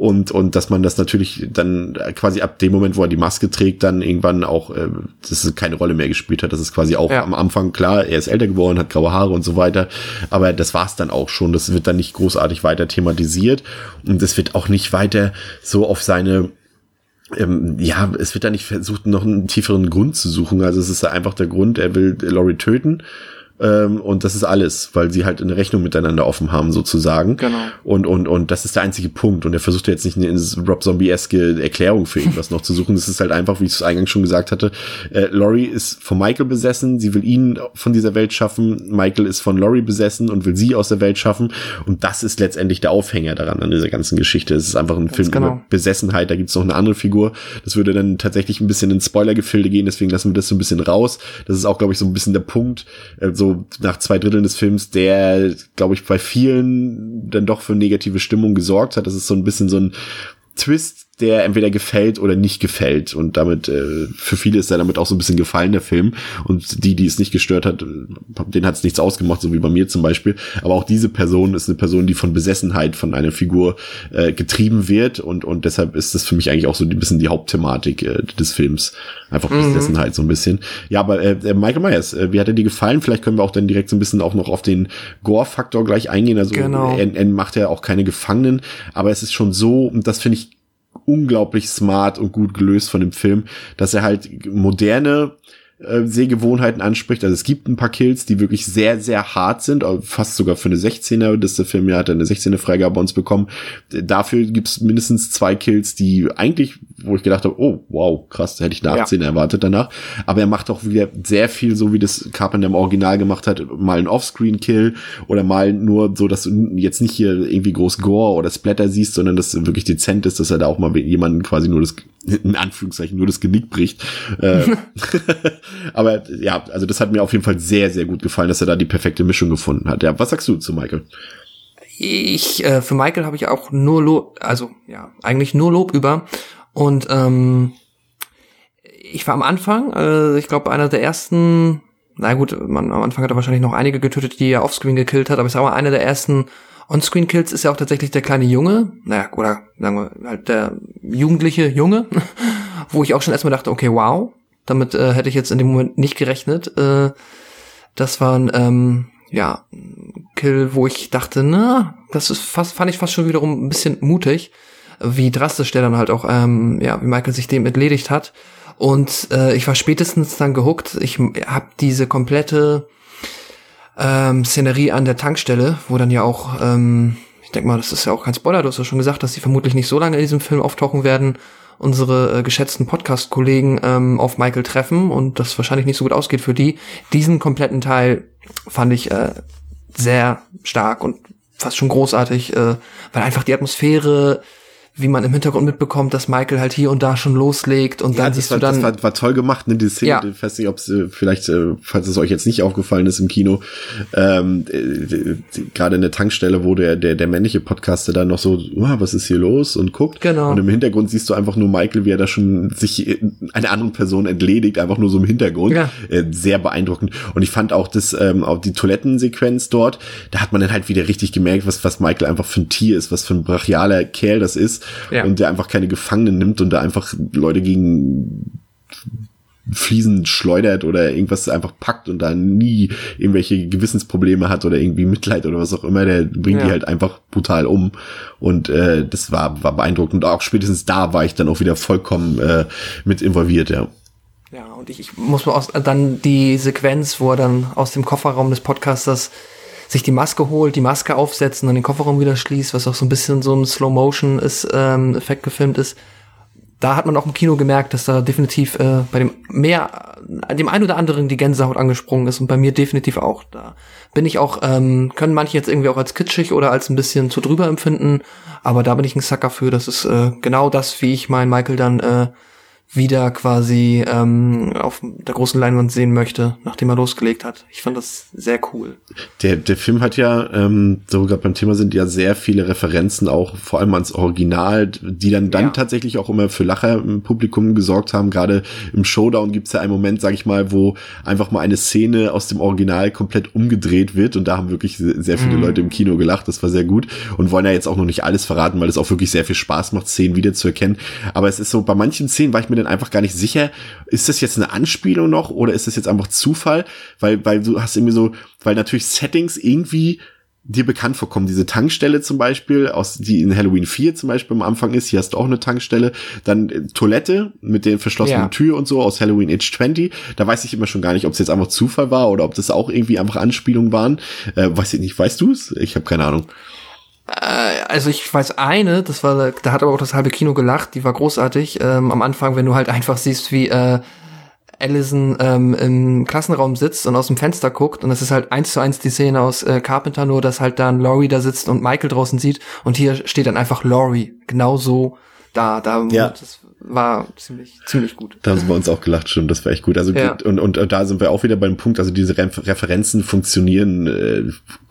und und dass man das natürlich dann quasi ab dem Moment, wo er die Maske trägt, dann irgendwann auch, äh, dass es keine Rolle mehr gespielt hat. Das ist quasi auch ja. am Anfang klar, er ist älter geworden, hat graue Haare und so weiter, aber das war's dann auch schon. Das wird dann nicht großartig weiter thematisiert und es wird auch nicht weiter so auf seine ähm, ja, es wird da nicht versucht, noch einen tieferen Grund zu suchen. Also es ist einfach der Grund, er will Laurie töten Ähm, und das ist alles, weil sie halt eine Rechnung miteinander offen haben, sozusagen. Genau. Und, und, und das ist der einzige Punkt. Und er versucht jetzt nicht eine Rob Zombie-eske Erklärung für irgendwas noch zu suchen. Das ist halt einfach, wie ich es eingangs schon gesagt hatte, äh, Laurie ist von Michael besessen, sie will ihn von dieser Welt schaffen, Michael ist von Laurie besessen und will sie aus der Welt schaffen. Und das ist letztendlich der Aufhänger daran, an dieser ganzen Geschichte. Es ist einfach ein Ganz Film genau. über Besessenheit. Da gibt's noch eine andere Figur. Das würde dann tatsächlich ein bisschen ins Spoilergefilde gehen, deswegen lassen wir das so ein bisschen raus. Das ist auch, glaube ich, so ein bisschen der Punkt, äh, so nach zwei Dritteln des Films, der, glaube ich, bei vielen dann doch für negative Stimmung gesorgt hat. Das ist so ein bisschen so ein Twist, der entweder gefällt oder nicht gefällt. Und damit, äh, für viele ist er damit auch so ein bisschen gefallen, der Film. Und die, die es nicht gestört hat, äh, denen hat es nichts ausgemacht, so wie bei mir zum Beispiel. Aber auch diese Person ist eine Person, die von Besessenheit von einer Figur äh, getrieben wird. Und, und deshalb ist das für mich eigentlich auch so ein bisschen die Hauptthematik äh, des Films. Einfach Besessenheit so ein bisschen. Ja, aber äh, äh, Michael Myers, äh, wie hat er dir gefallen? Vielleicht können wir auch dann direkt so ein bisschen auch noch auf den Gore-Faktor gleich eingehen. Also Genau. er, er macht ja auch keine Gefangenen, aber es ist schon so, und das finde ich unglaublich smart und gut gelöst von dem Film, dass er halt moderne äh, Sehgewohnheiten anspricht. Also es gibt ein paar Kills, die wirklich sehr, sehr hart sind, fast sogar für eine 16er. Das der Film ja hat eine 16er Freigabe bei uns bekommen. Dafür gibt's mindestens zwei Kills, die eigentlich, wo ich gedacht habe, oh, wow, krass, hätte ich eine Ja. 18 erwartet danach. Aber er macht auch wieder sehr viel, so wie das Carpenter im Original gemacht hat, mal ein Offscreen-Kill oder mal nur so, dass du jetzt nicht hier irgendwie groß Gore oder Splatter siehst, sondern dass es wirklich dezent ist, dass er da auch mal jemanden quasi nur das, in Anführungszeichen, nur das Genick bricht. Äh, aber ja, also das hat mir auf jeden Fall sehr, sehr gut gefallen, dass er da die perfekte Mischung gefunden hat. Ja, was sagst du zu Michael? Ich, äh, für Michael habe ich auch nur Lob, also ja, eigentlich nur Lob über. Und ähm, ich war am Anfang, äh, ich glaube, einer der ersten, na gut, man, am Anfang hat er wahrscheinlich noch einige getötet, die er offscreen gekillt hat, aber ich sag mal, einer der ersten Onscreen-Kills ist ja auch tatsächlich der kleine Junge, naja, oder sagen wir halt der jugendliche Junge, wo ich auch schon erstmal dachte, okay, wow, damit äh, hätte ich jetzt in dem Moment nicht gerechnet. Äh, das war ein, ähm, ja, Kill, wo ich dachte, na, das ist fast, fand ich fast schon wiederum ein bisschen mutig, wie drastisch der dann halt auch, ähm, ja, wie Michael sich dem entledigt hat. Und äh, ich war spätestens dann gehuckt. Ich habe diese komplette ähm, Szenerie an der Tankstelle, wo dann ja auch, ähm, ich denke mal, das ist ja auch kein Spoiler, du hast ja schon gesagt, dass sie vermutlich nicht so lange in diesem Film auftauchen werden, unsere äh, geschätzten Podcast-Kollegen ähm, auf Michael treffen und das wahrscheinlich nicht so gut ausgeht für die. Diesen kompletten Teil fand ich äh, sehr stark und fast schon großartig, äh, weil einfach die Atmosphäre, wie man im Hintergrund mitbekommt, dass Michael halt hier und da schon loslegt und dann das siehst war, du dann das war, war toll gemacht, ne, die Szene. Ja. Ich weiß nicht, ob es äh, vielleicht, äh, falls es euch jetzt nicht aufgefallen ist im Kino, ähm, äh, gerade in der Tankstelle, wo der, der, der männliche Podcaster dann noch so, "Ah, was ist hier los und guckt. Genau. Und im Hintergrund siehst du einfach nur Michael, wie er da schon sich einer anderen Person entledigt, einfach nur so im Hintergrund. Ja. Sehr beeindruckend. Und ich fand auch das, ähm, auch die Toilettensequenz dort, da hat man dann halt wieder richtig gemerkt, was, was Michael einfach für ein Tier ist, was für ein brachialer Kerl das ist. Ja. Und der einfach keine Gefangenen nimmt und da einfach Leute gegen Fliesen schleudert oder irgendwas einfach packt und da nie irgendwelche Gewissensprobleme hat oder irgendwie Mitleid oder was auch immer, der bringt Ja. die halt einfach brutal um. Und äh, das war, war beeindruckend. Und auch spätestens da war ich dann auch wieder vollkommen äh, mit involviert, ja. Ja, und ich, ich muss mal aus, dann die Sequenz, wo er dann aus dem Kofferraum des Podcasters sich die Maske holt, die Maske aufsetzt und dann den Kofferraum wieder schließt, was auch so ein bisschen so ein Slow-Motion ist, ähm, Effekt gefilmt ist. Da hat man auch im Kino gemerkt, dass da definitiv äh, bei dem mehr, dem ein oder anderen die Gänsehaut angesprungen ist und bei mir definitiv auch. Da bin ich auch, ähm, können manche jetzt irgendwie auch als kitschig oder als ein bisschen zu drüber empfinden, aber da bin ich ein Sucker für. Das ist äh, genau das, wie ich meinen Michael dann äh, wieder quasi ähm, auf der großen Leinwand sehen möchte, nachdem er losgelegt hat. Ich fand das sehr cool. Der, der Film hat ja, ähm, so gerade beim Thema sind ja sehr viele Referenzen auch, vor allem ans Original, die dann dann Ja. tatsächlich auch immer für Lacher im Publikum gesorgt haben. Gerade im Showdown gibt's ja einen Moment, sag ich mal, wo einfach mal eine Szene aus dem Original komplett umgedreht wird und da haben wirklich se- sehr viele Leute im Kino gelacht. Das war sehr gut und wollen ja jetzt auch noch nicht alles verraten, weil es auch wirklich sehr viel Spaß macht, Szenen wiederzuerkennen. Aber es ist so, bei manchen Szenen war ich mir dann einfach gar nicht sicher, ist das jetzt eine Anspielung noch oder ist das jetzt einfach Zufall? Weil, weil du hast irgendwie so, weil natürlich Settings irgendwie dir bekannt vorkommen. Diese Tankstelle zum Beispiel, aus, die in Halloween 4 zum Beispiel am Anfang ist, hier hast du auch eine Tankstelle. Dann äh, Toilette mit den verschlossenen Ja. Tür und so aus Halloween Age 20. Da weiß ich immer schon gar nicht, ob es jetzt einfach Zufall war oder ob das auch irgendwie einfach Anspielungen waren. Äh, weiß ich nicht, weißt du es? Ich habe keine Ahnung. Äh, also ich weiß eine, das war, da hat aber auch das halbe Kino gelacht, die war großartig. Ähm, am Anfang, wenn du halt einfach siehst, wie äh, Allison ähm, im Klassenraum sitzt und aus dem Fenster guckt und das ist halt eins zu eins die Szene aus äh, Carpenter, nur dass halt dann Laurie da sitzt und Michael draußen sieht und hier steht dann einfach Laurie. Genau so da, da, Ja. das war ziemlich, ziemlich gut. Da haben sie bei uns auch gelacht, stimmt, das war echt gut. Also Ja. und, und, und da sind wir auch wieder beim Punkt, also diese Refer Referenzen funktionieren äh,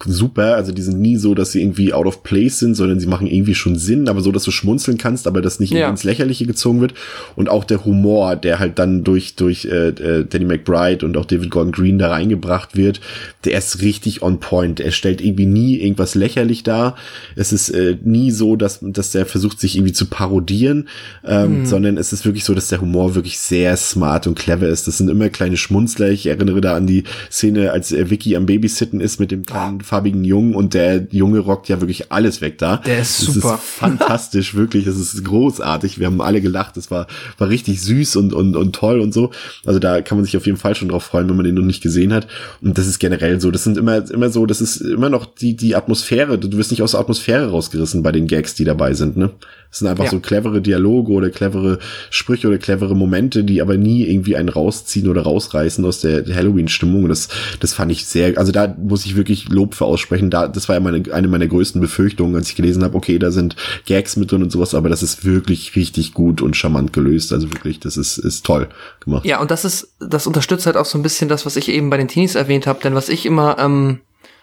super, also die sind nie so, dass sie irgendwie out of place sind, sondern sie machen irgendwie schon Sinn, aber so, dass du schmunzeln kannst, aber das nicht Ja. ins Lächerliche gezogen wird. Und auch der Humor, der halt dann durch durch äh, äh, Danny McBride und auch David Gordon Green da reingebracht wird, der ist richtig on point. Er stellt irgendwie nie irgendwas lächerlich dar. Es ist äh, nie so, dass dass der versucht sich irgendwie zu parodieren, ähm, sondern es ist wirklich so, dass der Humor wirklich sehr smart und clever ist. Das sind immer kleine Schmunzler. Ich erinnere da an die Szene, als Vicky am Babysitten ist mit dem kleinen farbigen Jungen und der Junge rockt ja wirklich alles weg da. Der ist Das super. ist fantastisch, wirklich. Es ist großartig. Wir haben alle gelacht. Es war, war richtig süß und, und, und toll und so. Also da kann man sich auf jeden Fall schon drauf freuen, wenn man den noch nicht gesehen hat. Und das ist generell so. Das sind immer, immer so, das ist immer noch die, die Atmosphäre. Du wirst nicht aus der Atmosphäre rausgerissen bei den Gags, die dabei sind, ne? Es sind einfach Ja. so clevere Dialoge oder clevere Sprüche oder clevere Momente, die aber nie irgendwie einen rausziehen oder rausreißen aus der Halloween-Stimmung. Und Das, das fand ich sehr, also da muss ich wirklich Lob für aussprechen. Da, das war ja meine, eine meiner größten Befürchtungen, als ich gelesen habe, okay, da sind Gags mit drin und sowas, aber das ist wirklich richtig gut und charmant gelöst. Also wirklich, das ist, ist toll gemacht. Ja, und das ist, das unterstützt halt auch so ein bisschen das, was ich eben bei den Teenies erwähnt habe, denn was ich immer, ähm,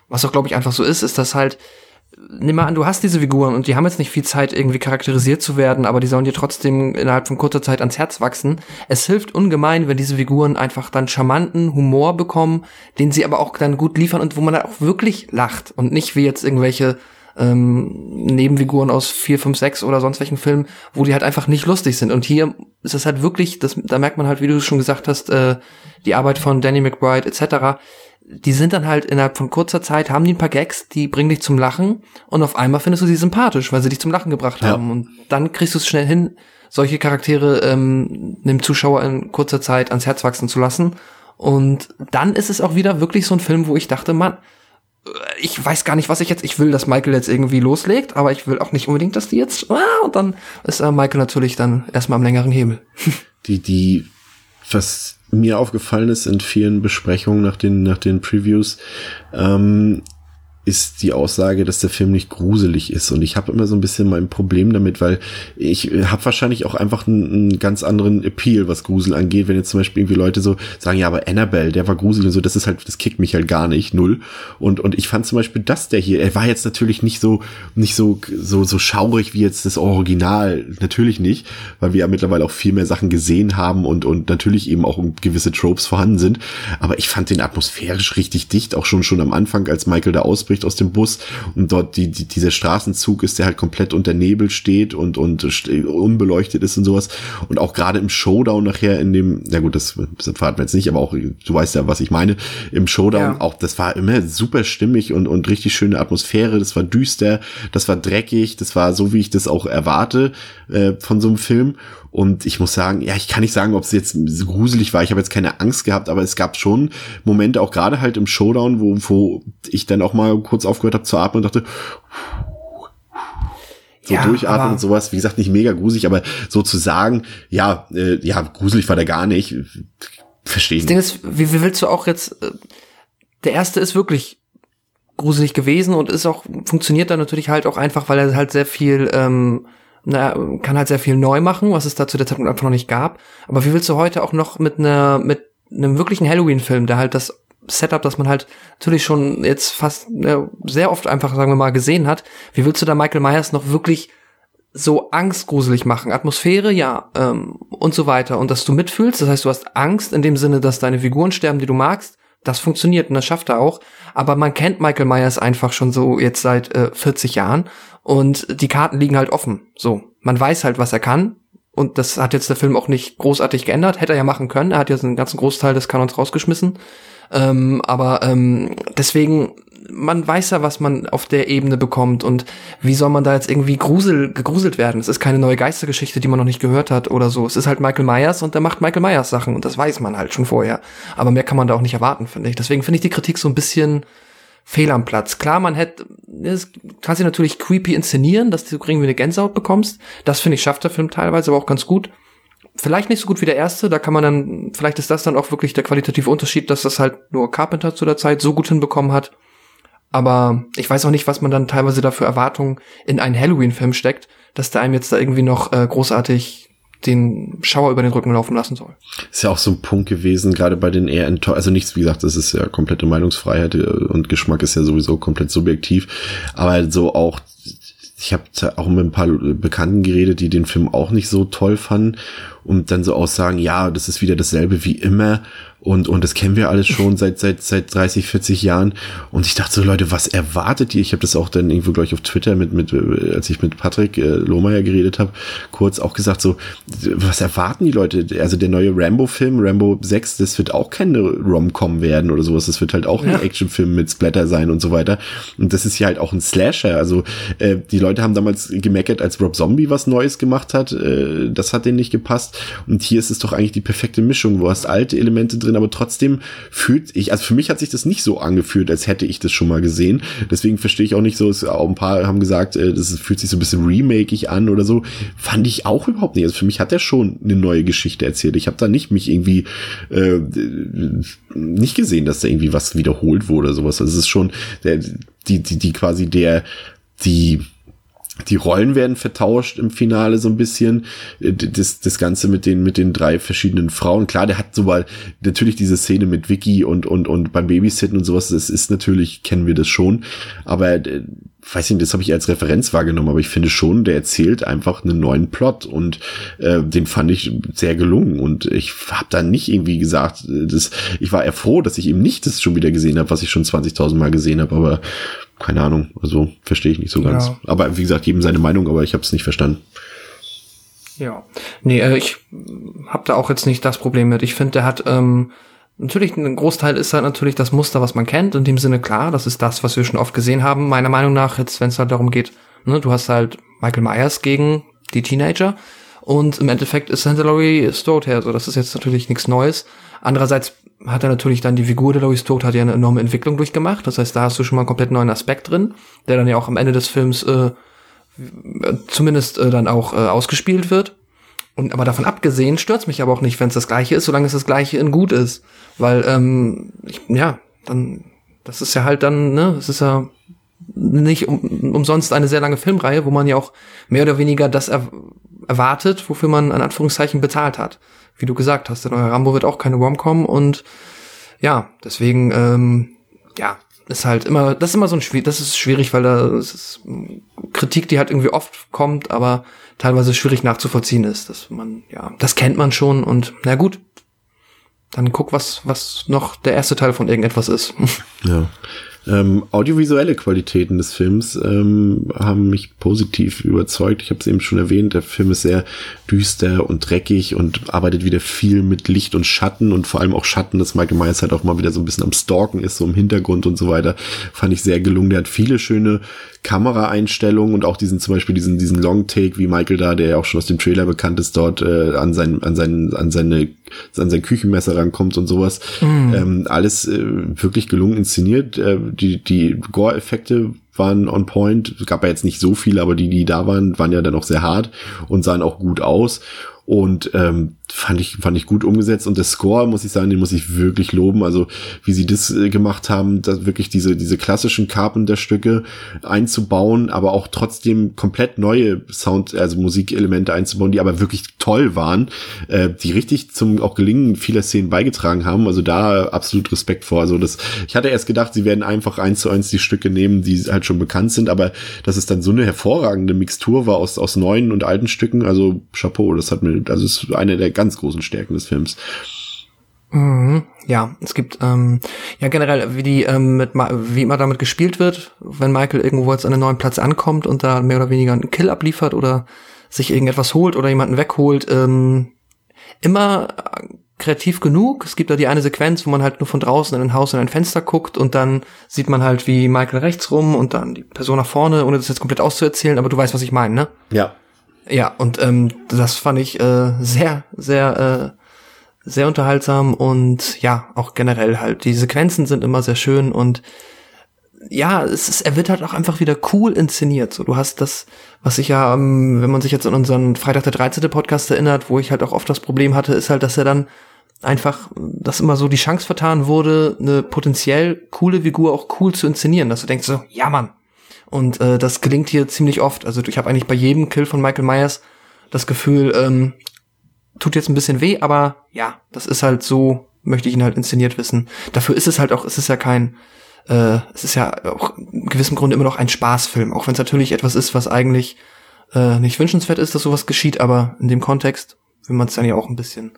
was auch glaube ich einfach so ist, ist, dass halt, nimm mal an, du hast diese Figuren und die haben jetzt nicht viel Zeit, irgendwie charakterisiert zu werden, aber die sollen dir trotzdem innerhalb von kurzer Zeit ans Herz wachsen. Es hilft ungemein, wenn diese Figuren einfach dann charmanten Humor bekommen, den sie aber auch dann gut liefern und wo man dann auch wirklich lacht und nicht wie jetzt irgendwelche ähm, Nebenfiguren aus 4, 5, 6 oder sonst welchen Filmen, wo die halt einfach nicht lustig sind. Und hier ist es halt wirklich, das, da merkt man halt, wie du schon gesagt hast, äh, die Arbeit von Danny McBride etc., die sind dann halt innerhalb von kurzer Zeit, haben die ein paar Gags, die bringen dich zum Lachen und auf einmal findest du sie sympathisch, weil sie dich zum Lachen gebracht Ja. haben. Und dann kriegst du es schnell hin, solche Charaktere ähm, dem Zuschauer in kurzer Zeit ans Herz wachsen zu lassen. Und dann ist es auch wieder wirklich so ein Film, wo ich dachte, Mann, ich weiß gar nicht, was ich jetzt, ich will, dass Michael jetzt irgendwie loslegt, aber ich will auch nicht unbedingt, dass die jetzt, ah, und dann ist äh, Michael natürlich dann erstmal am längeren Hebel. die, die, was mir aufgefallen ist in vielen Besprechungen nach den, nach den Previews, ähm, ist die Aussage, dass der Film nicht gruselig ist. Und ich habe immer so ein bisschen mein Problem damit, weil ich habe wahrscheinlich auch einfach einen, einen ganz anderen Appeal, was Grusel angeht. Wenn jetzt zum Beispiel irgendwie Leute so sagen, ja, aber Annabelle, der war gruselig und so, das ist halt, das kickt mich halt gar nicht, null. Und, und ich fand zum Beispiel, dass der hier, er war jetzt natürlich nicht so, nicht so, so, so schaurig wie jetzt das Original, natürlich nicht, weil wir ja mittlerweile auch viel mehr Sachen gesehen haben und, und natürlich eben auch gewisse Tropes vorhanden sind. Aber ich fand den atmosphärisch richtig dicht, auch schon, schon am Anfang, als Michael da ausbricht aus dem Bus und dort die, die, dieser Straßenzug ist, der halt komplett unter Nebel steht und, und unbeleuchtet ist und sowas. Und auch gerade im Showdown nachher in dem, na gut, das, das verraten wir jetzt nicht, aber auch, du weißt ja, was ich meine, im Showdown Ja. auch, das war immer super stimmig und, und richtig schöne Atmosphäre, das war düster, das war dreckig, das war so, wie ich das auch erwarte äh, von so einem Film. Und ich muss sagen, ja, ich kann nicht sagen, ob es jetzt so gruselig war. Ich habe jetzt keine Angst gehabt, aber es gab schon Momente, auch gerade halt im Showdown, wo, wo ich dann auch mal kurz aufgehört habe zu atmen und dachte, so Ja, durchatmen und sowas. Wie gesagt, nicht mega gruselig, aber so zu sagen, ja, äh, ja, gruselig war der gar nicht, verstehe ich Das Ding nicht. ist, wie, wie willst du auch jetzt, äh, der erste ist wirklich gruselig gewesen und ist auch, funktioniert dann natürlich halt auch einfach, weil er halt sehr viel, ähm, na, kann halt sehr viel neu machen, was es da zu der Zeitpunkt einfach noch nicht gab. Aber wie willst du heute auch noch mit einer, mit einem wirklichen Halloween-Film, der halt das Setup, das man halt natürlich schon jetzt fast äh, sehr oft einfach, sagen wir mal, gesehen hat, wie willst du da Michael Myers noch wirklich so angstgruselig machen. Atmosphäre, ja, ähm, und so weiter. Und dass du mitfühlst, das heißt, du hast Angst in dem Sinne, dass deine Figuren sterben, die du magst. Das funktioniert und das schafft er auch. Aber man kennt Michael Myers einfach schon so jetzt seit äh, 40 Jahren und die Karten liegen halt offen. So, man weiß halt, was er kann. Und das hat jetzt der Film auch nicht großartig geändert. Hätte er ja machen können. Er hat jetzt einen ganzen Großteil des Kanons rausgeschmissen. Ähm, aber ähm, deswegen man weiß ja, was man auf der Ebene bekommt und wie soll man da jetzt irgendwie grusel, gegruselt werden? Es ist keine neue Geistergeschichte, die man noch nicht gehört hat oder so. Es ist halt Michael Myers und der macht Michael Myers Sachen und das weiß man halt schon vorher. Aber mehr kann man da auch nicht erwarten, finde ich. Deswegen finde ich die Kritik so ein bisschen fehl am Platz. Klar, man hätte, es kann sich natürlich creepy inszenieren, dass du irgendwie eine Gänsehaut bekommst. Das finde ich schafft der Film teilweise aber auch ganz gut vielleicht nicht so gut wie der erste, da kann man dann, vielleicht ist das dann auch wirklich der qualitative Unterschied, dass das halt nur Carpenter zu der Zeit so gut hinbekommen hat. Aber ich weiß auch nicht, was man dann teilweise da für Erwartungen in einen Halloween-Film steckt, dass der einem jetzt da irgendwie noch äh, großartig den Schauer über den Rücken laufen lassen soll. Ist ja auch so ein Punkt gewesen, gerade bei den eher enttäuscht, also nichts, wie gesagt, das ist ja komplette Meinungsfreiheit äh, und Geschmack ist ja sowieso komplett subjektiv, aber so auch ich habe auch mit ein paar Bekannten geredet, die den Film auch nicht so toll fanden und dann so aussagen, ja, das ist wieder dasselbe wie immer und, und das kennen wir alles schon seit, seit, seit 30, 40 Jahren. Und ich dachte so, Leute, was erwartet ihr? Ich habe das auch dann irgendwo, glaube ich, auf Twitter mit, mit, als ich mit Patrick äh, Lohmeier geredet habe, kurz auch gesagt, so, was erwarten die Leute? Also der neue Rambo-Film, Rambo 6, das wird auch keine Rom-Com werden oder sowas. Das wird halt auch ja. ein Actionfilm mit Splatter sein und so weiter. Und das ist hier halt auch ein Slasher. Also äh, die Leute haben damals gemeckert, als Rob Zombie was Neues gemacht hat. Äh, das hat denen nicht gepasst. Und hier ist es doch eigentlich die perfekte Mischung. Du hast alte Elemente drin, aber trotzdem fühlt ich, also für mich hat sich das nicht so angefühlt, als hätte ich das schon mal gesehen. Deswegen verstehe ich auch nicht so, es, auch ein paar haben gesagt, äh, das fühlt sich so ein bisschen remakeig an oder so. Fand ich auch überhaupt nicht. Also für mich hat er schon eine neue Geschichte erzählt. Ich habe da nicht mich irgendwie äh, nicht gesehen, dass da irgendwie was wiederholt wurde oder sowas. Also es ist schon der, die, die, die quasi der, die die Rollen werden vertauscht im Finale so ein bisschen. Äh, das, das Ganze mit den, mit den drei verschiedenen Frauen. Klar, der hat so mal natürlich diese Szene mit Vicky und, und, und beim Babysitten und sowas. Das ist natürlich, kennen wir das schon. Aber, äh, weiß nicht, das habe ich als Referenz wahrgenommen, aber ich finde schon, der erzählt einfach einen neuen Plot und äh, den fand ich sehr gelungen und ich habe da nicht irgendwie gesagt, äh, das, ich war eher froh, dass ich eben nicht das schon wieder gesehen habe, was ich schon 20.000 Mal gesehen habe, aber keine Ahnung, also verstehe ich nicht so ganz. Ja. Aber wie gesagt, jedem seine Meinung, aber ich habe es nicht verstanden. Ja, nee, äh, ich habe da auch jetzt nicht das Problem mit. Ich finde, der hat ähm, natürlich ein Großteil ist halt natürlich das Muster, was man kennt. In dem Sinne klar, das ist das, was wir schon oft gesehen haben. Meiner Meinung nach jetzt, wenn es halt darum geht, ne, du hast halt Michael Myers gegen die Teenager und im Endeffekt ist Santa Laurie Strode her. So, das ist jetzt natürlich nichts Neues. Andererseits hat er natürlich dann die Figur der Lois Tod hat ja eine enorme Entwicklung durchgemacht. Das heißt, da hast du schon mal einen komplett neuen Aspekt drin, der dann ja auch am Ende des Films äh, zumindest äh, dann auch äh, ausgespielt wird. Und aber davon abgesehen stört's mich aber auch nicht, wenn es das gleiche ist, solange es das gleiche in gut ist. Weil, ähm, ich, ja, dann, das ist ja halt dann, ne, es ist ja nicht um, umsonst eine sehr lange Filmreihe, wo man ja auch mehr oder weniger das er, erwartet, wofür man an Anführungszeichen bezahlt hat wie du gesagt hast, der neue Rambo wird auch keine Rom-Com und ja, deswegen, ähm, ja, ist halt immer, das ist immer so ein schwierig, das ist schwierig, weil da ist Kritik, die halt irgendwie oft kommt, aber teilweise schwierig nachzuvollziehen ist, dass man, ja, das kennt man schon und na gut, dann guck, was, was noch der erste Teil von irgendetwas ist. Ja. Ähm, audiovisuelle Qualitäten des Films ähm, haben mich positiv überzeugt. Ich habe es eben schon erwähnt, der Film ist sehr düster und dreckig und arbeitet wieder viel mit Licht und Schatten und vor allem auch Schatten, dass Michael Myers halt auch mal wieder so ein bisschen am Stalken ist, so im Hintergrund und so weiter. Fand ich sehr gelungen. Der hat viele schöne Kameraeinstellungen und auch diesen zum Beispiel diesen diesen Long Take wie Michael da, der ja auch schon aus dem Trailer bekannt ist, dort äh, an sein an sein an seine an sein Küchenmesser rankommt und sowas. Mm. Ähm, alles äh, wirklich gelungen inszeniert. Äh, die die Gore-Effekte waren on point. Es gab ja jetzt nicht so viele, aber die, die da waren, waren ja dann auch sehr hart und sahen auch gut aus. Und ähm, fand ich fand ich gut umgesetzt und der Score muss ich sagen, den muss ich wirklich loben. Also wie sie das äh, gemacht haben, da wirklich diese diese klassischen Carpenter-Stücke einzubauen, aber auch trotzdem komplett neue Sound, also Musikelemente einzubauen, die aber wirklich toll waren, äh, die richtig zum auch Gelingen vieler Szenen beigetragen haben. Also da absolut Respekt vor. Also das, ich hatte erst gedacht, sie werden einfach eins zu eins die Stücke nehmen, die halt schon bekannt sind, aber dass es dann so eine hervorragende Mixtur war aus aus neuen und alten Stücken, also Chapeau, das hat mir, also ist eine der ganz großen Stärken des Films. Mhm, ja, es gibt ähm, ja generell, wie die ähm, mit wie immer damit gespielt wird, wenn Michael irgendwo jetzt an einen neuen Platz ankommt und da mehr oder weniger einen Kill abliefert oder sich irgendetwas holt oder jemanden wegholt, ähm, immer kreativ genug. Es gibt da die eine Sequenz, wo man halt nur von draußen in ein Haus in ein Fenster guckt und dann sieht man halt, wie Michael rechts rum und dann die Person nach vorne, ohne das jetzt komplett auszuerzählen, aber du weißt, was ich meine, ne? Ja. Ja, und ähm, das fand ich äh, sehr, sehr, äh, sehr unterhaltsam und ja, auch generell halt. Die Sequenzen sind immer sehr schön und ja, es ist, er wird halt auch einfach wieder cool inszeniert. So, du hast das, was ich ja, ähm, wenn man sich jetzt an unseren Freitag der 13. Podcast erinnert, wo ich halt auch oft das Problem hatte, ist halt, dass er dann einfach, dass immer so die Chance vertan wurde, eine potenziell coole Figur auch cool zu inszenieren, dass du denkst so, ja Mann. Und äh, das gelingt hier ziemlich oft. Also ich habe eigentlich bei jedem Kill von Michael Myers das Gefühl, ähm, tut jetzt ein bisschen weh, aber ja, das ist halt so, möchte ich ihn halt inszeniert wissen. Dafür ist es halt auch, es ist ja kein äh, es ist ja auch in gewissem Grunde immer noch ein Spaßfilm, auch wenn es natürlich etwas ist, was eigentlich äh, nicht wünschenswert ist, dass sowas geschieht, aber in dem Kontext will man es dann ja auch ein bisschen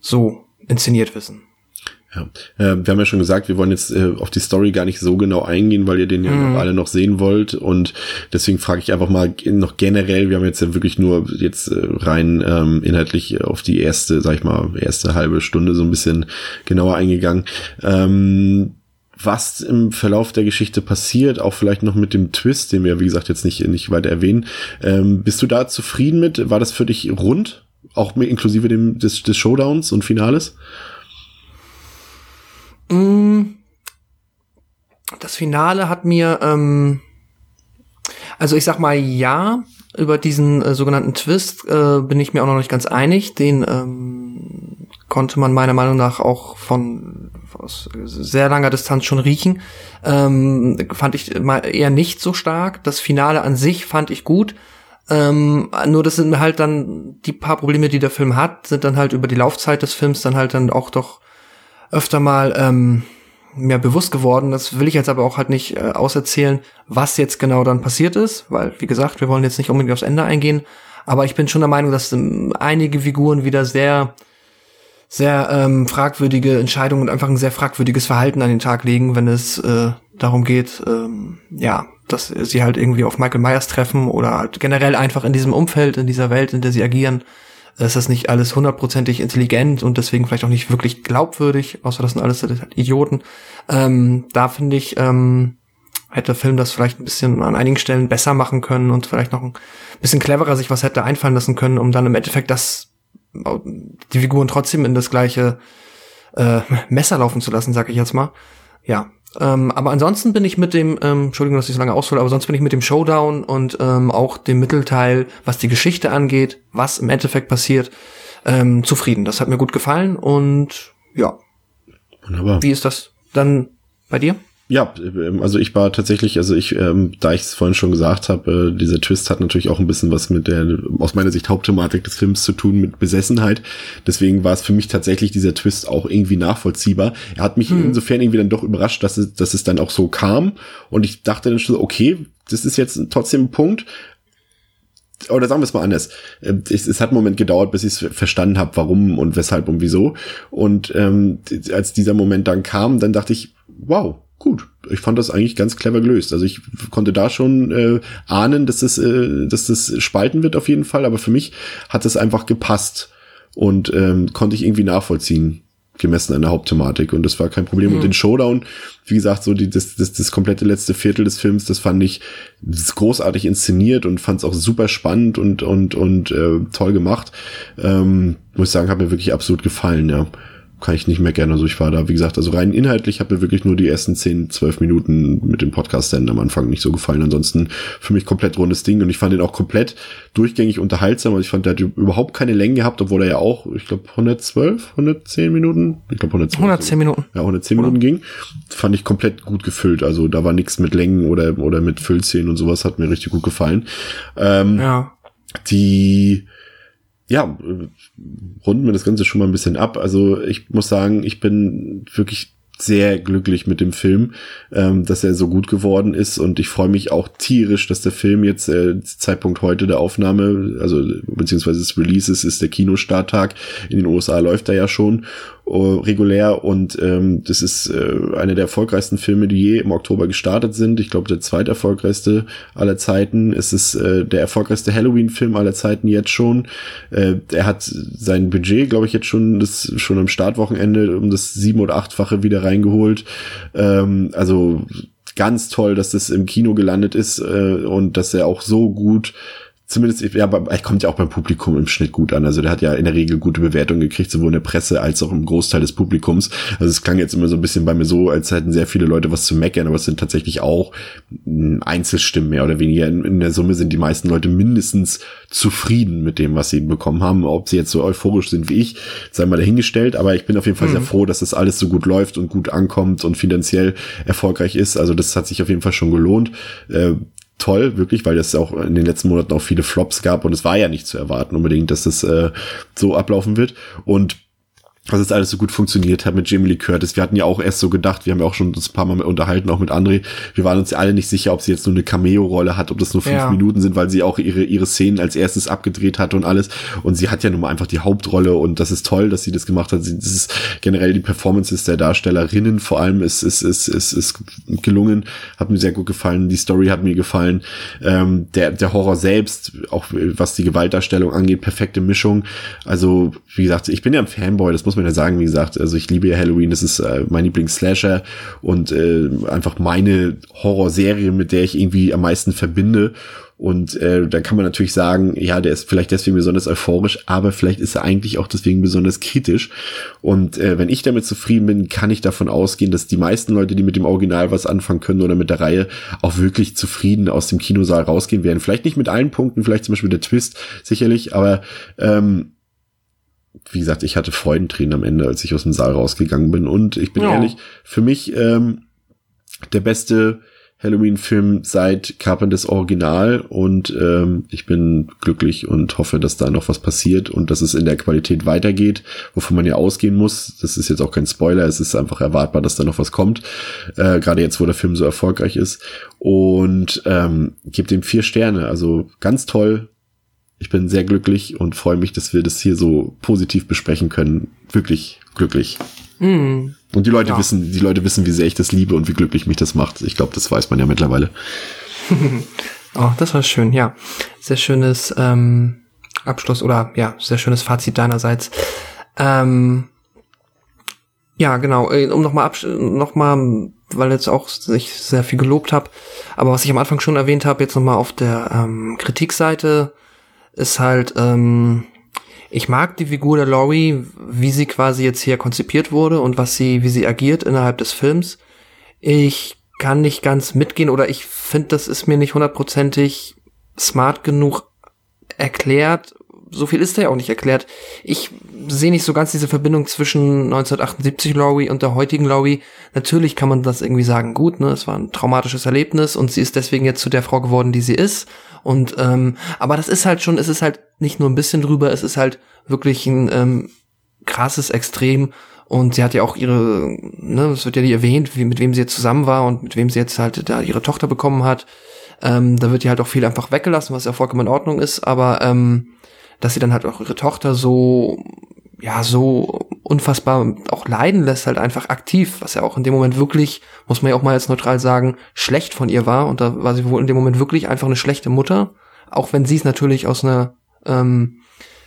so inszeniert wissen. Ja, äh, wir haben ja schon gesagt, wir wollen jetzt äh, auf die Story gar nicht so genau eingehen, weil ihr den ja noch alle noch sehen wollt und deswegen frage ich einfach mal noch generell, wir haben jetzt ja wirklich nur jetzt äh, rein ähm, inhaltlich auf die erste, sag ich mal, erste halbe Stunde so ein bisschen genauer eingegangen. Ähm, was im Verlauf der Geschichte passiert, auch vielleicht noch mit dem Twist, den wir, wie gesagt, jetzt nicht, nicht weiter erwähnen. Ähm, bist du da zufrieden mit? War das für dich rund? Auch inklusive dem, des, des Showdowns und Finales? Mm. Das Finale hat mir, ähm, also ich sag mal ja, über diesen äh, sogenannten Twist äh, bin ich mir auch noch nicht ganz einig. Den ähm, konnte man meiner Meinung nach auch von aus sehr langer Distanz schon riechen. Ähm, fand ich mal eher nicht so stark. Das Finale an sich fand ich gut. Ähm, nur das sind halt dann die paar Probleme, die der Film hat, sind dann halt über die Laufzeit des Films dann halt dann auch doch öfter mal ähm, mir bewusst geworden. Das will ich jetzt aber auch halt nicht äh, auserzählen, was jetzt genau dann passiert ist, weil, wie gesagt, wir wollen jetzt nicht unbedingt aufs Ende eingehen. Aber ich bin schon der Meinung, dass ähm, einige Figuren wieder sehr, sehr ähm, fragwürdige Entscheidungen und einfach ein sehr fragwürdiges Verhalten an den Tag legen, wenn es äh, darum geht, ähm, ja, dass sie halt irgendwie auf Michael Myers treffen oder halt generell einfach in diesem Umfeld, in dieser Welt, in der sie agieren, ist das nicht alles hundertprozentig intelligent und deswegen vielleicht auch nicht wirklich glaubwürdig, außer das sind alles Idioten. Ähm, da finde ich, ähm, hätte der Film das vielleicht ein bisschen an einigen Stellen besser machen können und vielleicht noch ein bisschen cleverer sich was hätte einfallen lassen können, um dann im Endeffekt das die Figuren trotzdem in das gleiche äh, Messer laufen zu lassen, sag ich jetzt mal. Ja, ähm, aber ansonsten bin ich mit dem, ähm, Entschuldigung, dass ich so lange aushole, aber sonst bin ich mit dem Showdown und ähm, auch dem Mittelteil, was die Geschichte angeht, was im Endeffekt passiert, ähm, zufrieden. Das hat mir gut gefallen und ja. Wunderbar. Wie ist das dann bei dir? Ja, ähm, also ich war tatsächlich, also ich, ähm, da ich es vorhin schon gesagt habe, äh, dieser Twist hat natürlich auch ein bisschen was mit der, aus meiner Sicht, Hauptthematik des Films zu tun, mit Besessenheit. Deswegen war es für mich tatsächlich dieser Twist auch irgendwie nachvollziehbar. Er hat mich hm. insofern irgendwie dann doch überrascht, dass es, dass es dann auch so kam. Und ich dachte dann schon, okay, das ist jetzt trotzdem ein Punkt, oder sagen wir es mal anders. Äh, es, es hat einen Moment gedauert, bis ich es verstanden habe, warum und weshalb und wieso. Und ähm, als dieser Moment dann kam, dann dachte ich, wow, gut. Ich fand das eigentlich ganz clever gelöst. Also ich konnte da schon äh, ahnen, dass das, äh, dass das spalten wird auf jeden Fall, aber für mich hat das einfach gepasst und ähm, konnte ich irgendwie nachvollziehen, gemessen an der Hauptthematik. Und das war kein Problem. Mhm. Und den Showdown, wie gesagt, so die, das, das, das komplette letzte Viertel des Films, das fand ich großartig inszeniert und fand es auch super spannend und, und, und äh, toll gemacht. Ähm, muss ich sagen, hat mir wirklich absolut gefallen, ja kann ich nicht mehr gerne. Also ich war da, wie gesagt, also rein inhaltlich hat mir wirklich nur die ersten 10, 12 Minuten mit dem Podcast dann am Anfang nicht so gefallen. Ansonsten für mich komplett rundes Ding und ich fand ihn auch komplett durchgängig unterhaltsam. Also ich fand, der hat überhaupt keine Länge gehabt, obwohl er ja auch, ich glaube, 112, 110 Minuten, ich glaube 112. 110 Minuten. Ja, 110 Minuten ging. Fand ich komplett gut gefüllt. Also da war nichts mit Längen oder, oder mit Füllszenen und sowas, hat mir richtig gut gefallen. Ähm, ja. Die, ja, runden wir das Ganze schon mal ein bisschen ab. Also ich muss sagen, ich bin wirklich sehr glücklich mit dem Film, ähm, dass er so gut geworden ist. Und ich freue mich auch tierisch, dass der Film jetzt äh, Zeitpunkt heute der Aufnahme, also beziehungsweise des Releases ist der Kinostarttag. In den USA läuft er ja schon uh, regulär und ähm, das ist äh, einer der erfolgreichsten Filme, die je im Oktober gestartet sind. Ich glaube, der zweiterfolgreichste aller Zeiten. Es ist äh, der erfolgreichste Halloween-Film aller Zeiten jetzt schon. Äh, er hat sein Budget, glaube ich, jetzt schon das schon am Startwochenende um das sieben- oder achtfache wieder reingeholt. Ähm, also ganz toll, dass das im Kino gelandet ist äh, und dass er auch so gut zumindest, ja, er kommt ja auch beim Publikum im Schnitt gut an. Also der hat ja in der Regel gute Bewertungen gekriegt, sowohl in der Presse als auch im Großteil des Publikums. Also es klang jetzt immer so ein bisschen bei mir so, als hätten sehr viele Leute was zu meckern, aber es sind tatsächlich auch hm, Einzelstimmen mehr oder weniger. In, in der Summe sind die meisten Leute mindestens zufrieden mit dem, was sie bekommen haben. Ob sie jetzt so euphorisch sind wie ich, sei mal dahingestellt. Aber ich bin auf jeden Fall mhm. sehr froh, dass das alles so gut läuft und gut ankommt und finanziell erfolgreich ist. Also das hat sich auf jeden Fall schon gelohnt. Äh, toll, wirklich, weil es auch in den letzten Monaten auch viele Flops gab und es war ja nicht zu erwarten unbedingt, dass das äh, so ablaufen wird. Und dass es alles so gut funktioniert hat mit Jamie Lee Curtis. Wir hatten ja auch erst so gedacht, wir haben ja auch schon das ein paar Mal unterhalten, auch mit André. Wir waren uns ja alle nicht sicher, ob sie jetzt nur eine Cameo-Rolle hat, ob das nur fünf ja. Minuten sind, weil sie auch ihre, ihre Szenen als erstes abgedreht hat und alles. Und sie hat ja nun mal einfach die Hauptrolle und das ist toll, dass sie das gemacht hat. Sie, das ist generell die Performances der Darstellerinnen vor allem ist, ist, ist, ist, ist gelungen. Hat mir sehr gut gefallen. Die Story hat mir gefallen. Ähm, der, der Horror selbst, auch was die Gewaltdarstellung angeht, perfekte Mischung. Also, wie gesagt, ich bin ja ein Fanboy, das muss muss man ja sagen, wie gesagt, also ich liebe ja Halloween, das ist äh, mein Lieblings-Slasher und äh, einfach meine Horrorserie, mit der ich irgendwie am meisten verbinde. Und äh, da kann man natürlich sagen, ja, der ist vielleicht deswegen besonders euphorisch, aber vielleicht ist er eigentlich auch deswegen besonders kritisch. Und äh, wenn ich damit zufrieden bin, kann ich davon ausgehen, dass die meisten Leute, die mit dem Original was anfangen können oder mit der Reihe, auch wirklich zufrieden aus dem Kinosaal rausgehen werden. Vielleicht nicht mit allen Punkten, vielleicht zum Beispiel der Twist, sicherlich, aber ähm, wie gesagt, ich hatte Freudentränen am Ende, als ich aus dem Saal rausgegangen bin. Und ich bin ja. ehrlich, für mich ähm, der beste Halloween-Film seit Carpenters Original und ähm, ich bin glücklich und hoffe, dass da noch was passiert und dass es in der Qualität weitergeht, wovon man ja ausgehen muss. Das ist jetzt auch kein Spoiler, es ist einfach erwartbar, dass da noch was kommt, äh, gerade jetzt, wo der Film so erfolgreich ist und ähm, gibt ihm vier Sterne, also ganz toll, ich bin sehr glücklich und freue mich, dass wir das hier so positiv besprechen können. Wirklich glücklich. Mm. Und die Leute ja. wissen, die Leute wissen, wie sehr ich das liebe und wie glücklich mich das macht. Ich glaube, das weiß man ja mittlerweile. oh, das war schön, ja. Sehr schönes ähm, Abschluss oder ja, sehr schönes Fazit deinerseits. Ähm, ja, genau. Äh, um nochmal noch mal, weil jetzt auch ich sehr viel gelobt habe, aber was ich am Anfang schon erwähnt habe, jetzt nochmal auf der ähm, Kritikseite ist halt, ähm, ich mag die Figur der Laurie, wie sie quasi jetzt hier konzipiert wurde und was sie, wie sie agiert innerhalb des Films. Ich kann nicht ganz mitgehen oder ich finde, das ist mir nicht hundertprozentig smart genug erklärt. So viel ist da ja auch nicht erklärt. Ich sehe nicht so ganz diese Verbindung zwischen 1978 Laurie und der heutigen Laurie. Natürlich kann man das irgendwie sagen, gut, ne, es war ein traumatisches Erlebnis und sie ist deswegen jetzt zu der Frau geworden, die sie ist und ähm, aber das ist halt schon, es ist halt nicht nur ein bisschen drüber, es ist halt wirklich ein ähm, krasses Extrem. Und sie hat ja auch ihre, ne, es wird ja nie erwähnt, wie, mit wem sie jetzt zusammen war und mit wem sie jetzt halt da ihre Tochter bekommen hat. Ähm, da wird ja halt auch viel einfach weggelassen, was ja vollkommen in Ordnung ist, aber ähm, dass sie dann halt auch ihre Tochter so ja so unfassbar auch leiden lässt, halt einfach aktiv, was ja auch in dem Moment wirklich, muss man ja auch mal jetzt neutral sagen, schlecht von ihr war. Und da war sie wohl in dem Moment wirklich einfach eine schlechte Mutter, auch wenn sie es natürlich aus einer ähm,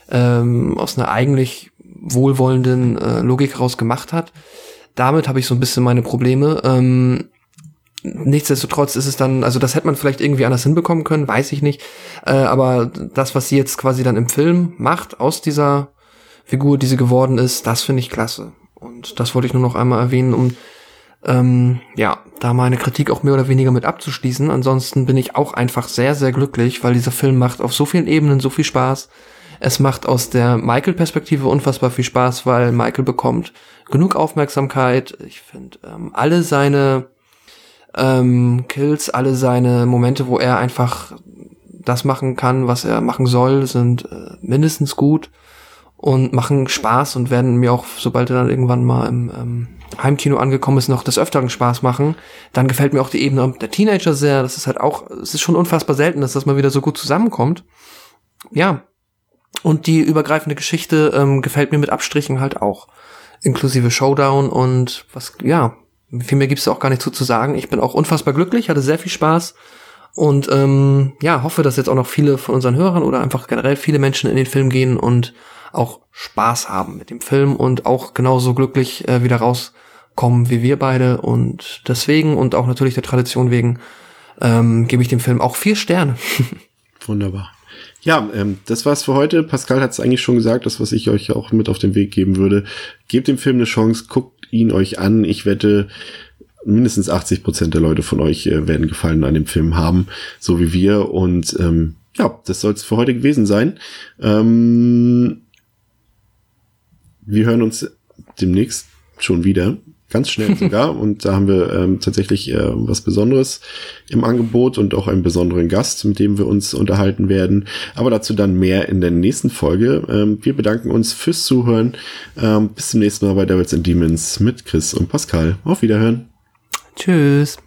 ähm, aus einer eigentlich wohlwollenden äh, Logik raus gemacht hat. Damit habe ich so ein bisschen meine Probleme. Ähm, nichtsdestotrotz ist es dann, also das hätte man vielleicht irgendwie anders hinbekommen können, weiß ich nicht. Äh, aber das, was sie jetzt quasi dann im Film macht, aus dieser Figur, die sie geworden ist, das finde ich klasse. Und das wollte ich nur noch einmal erwähnen, um ähm, ja, da meine Kritik auch mehr oder weniger mit abzuschließen. Ansonsten bin ich auch einfach sehr, sehr glücklich, weil dieser Film macht auf so vielen Ebenen so viel Spaß. Es macht aus der Michael-Perspektive unfassbar viel Spaß, weil Michael bekommt genug Aufmerksamkeit. Ich finde ähm, alle seine ähm, Kills, alle seine Momente, wo er einfach das machen kann, was er machen soll, sind äh, mindestens gut und machen Spaß und werden mir auch, sobald er dann irgendwann mal im ähm, Heimkino angekommen ist, noch des Öfteren Spaß machen. Dann gefällt mir auch die Ebene der Teenager sehr. Das ist halt auch, es ist schon unfassbar selten, dass das mal wieder so gut zusammenkommt. Ja. Und die übergreifende Geschichte ähm, gefällt mir mit Abstrichen halt auch. inklusive Showdown und was, ja, viel mehr gibt's auch gar nicht zu, zu sagen. Ich bin auch unfassbar glücklich, hatte sehr viel Spaß und ähm, ja, hoffe, dass jetzt auch noch viele von unseren Hörern oder einfach generell viele Menschen in den Film gehen und auch Spaß haben mit dem Film und auch genauso glücklich äh, wieder rauskommen wie wir beide. Und deswegen und auch natürlich der Tradition wegen ähm, gebe ich dem Film auch vier Sterne. Wunderbar. Ja, ähm, das war's für heute. Pascal hat es eigentlich schon gesagt, das, was ich euch auch mit auf den Weg geben würde. Gebt dem Film eine Chance, guckt ihn euch an. Ich wette, mindestens 80 Prozent der Leute von euch äh, werden Gefallen an dem Film haben, so wie wir. Und ähm, ja, das soll es für heute gewesen sein. Ähm, wir hören uns demnächst schon wieder. Ganz schnell sogar. und da haben wir ähm, tatsächlich äh, was Besonderes im Angebot und auch einen besonderen Gast, mit dem wir uns unterhalten werden. Aber dazu dann mehr in der nächsten Folge. Ähm, wir bedanken uns fürs Zuhören. Ähm, bis zum nächsten Mal bei Devils and Demons mit Chris und Pascal. Auf Wiederhören. Tschüss.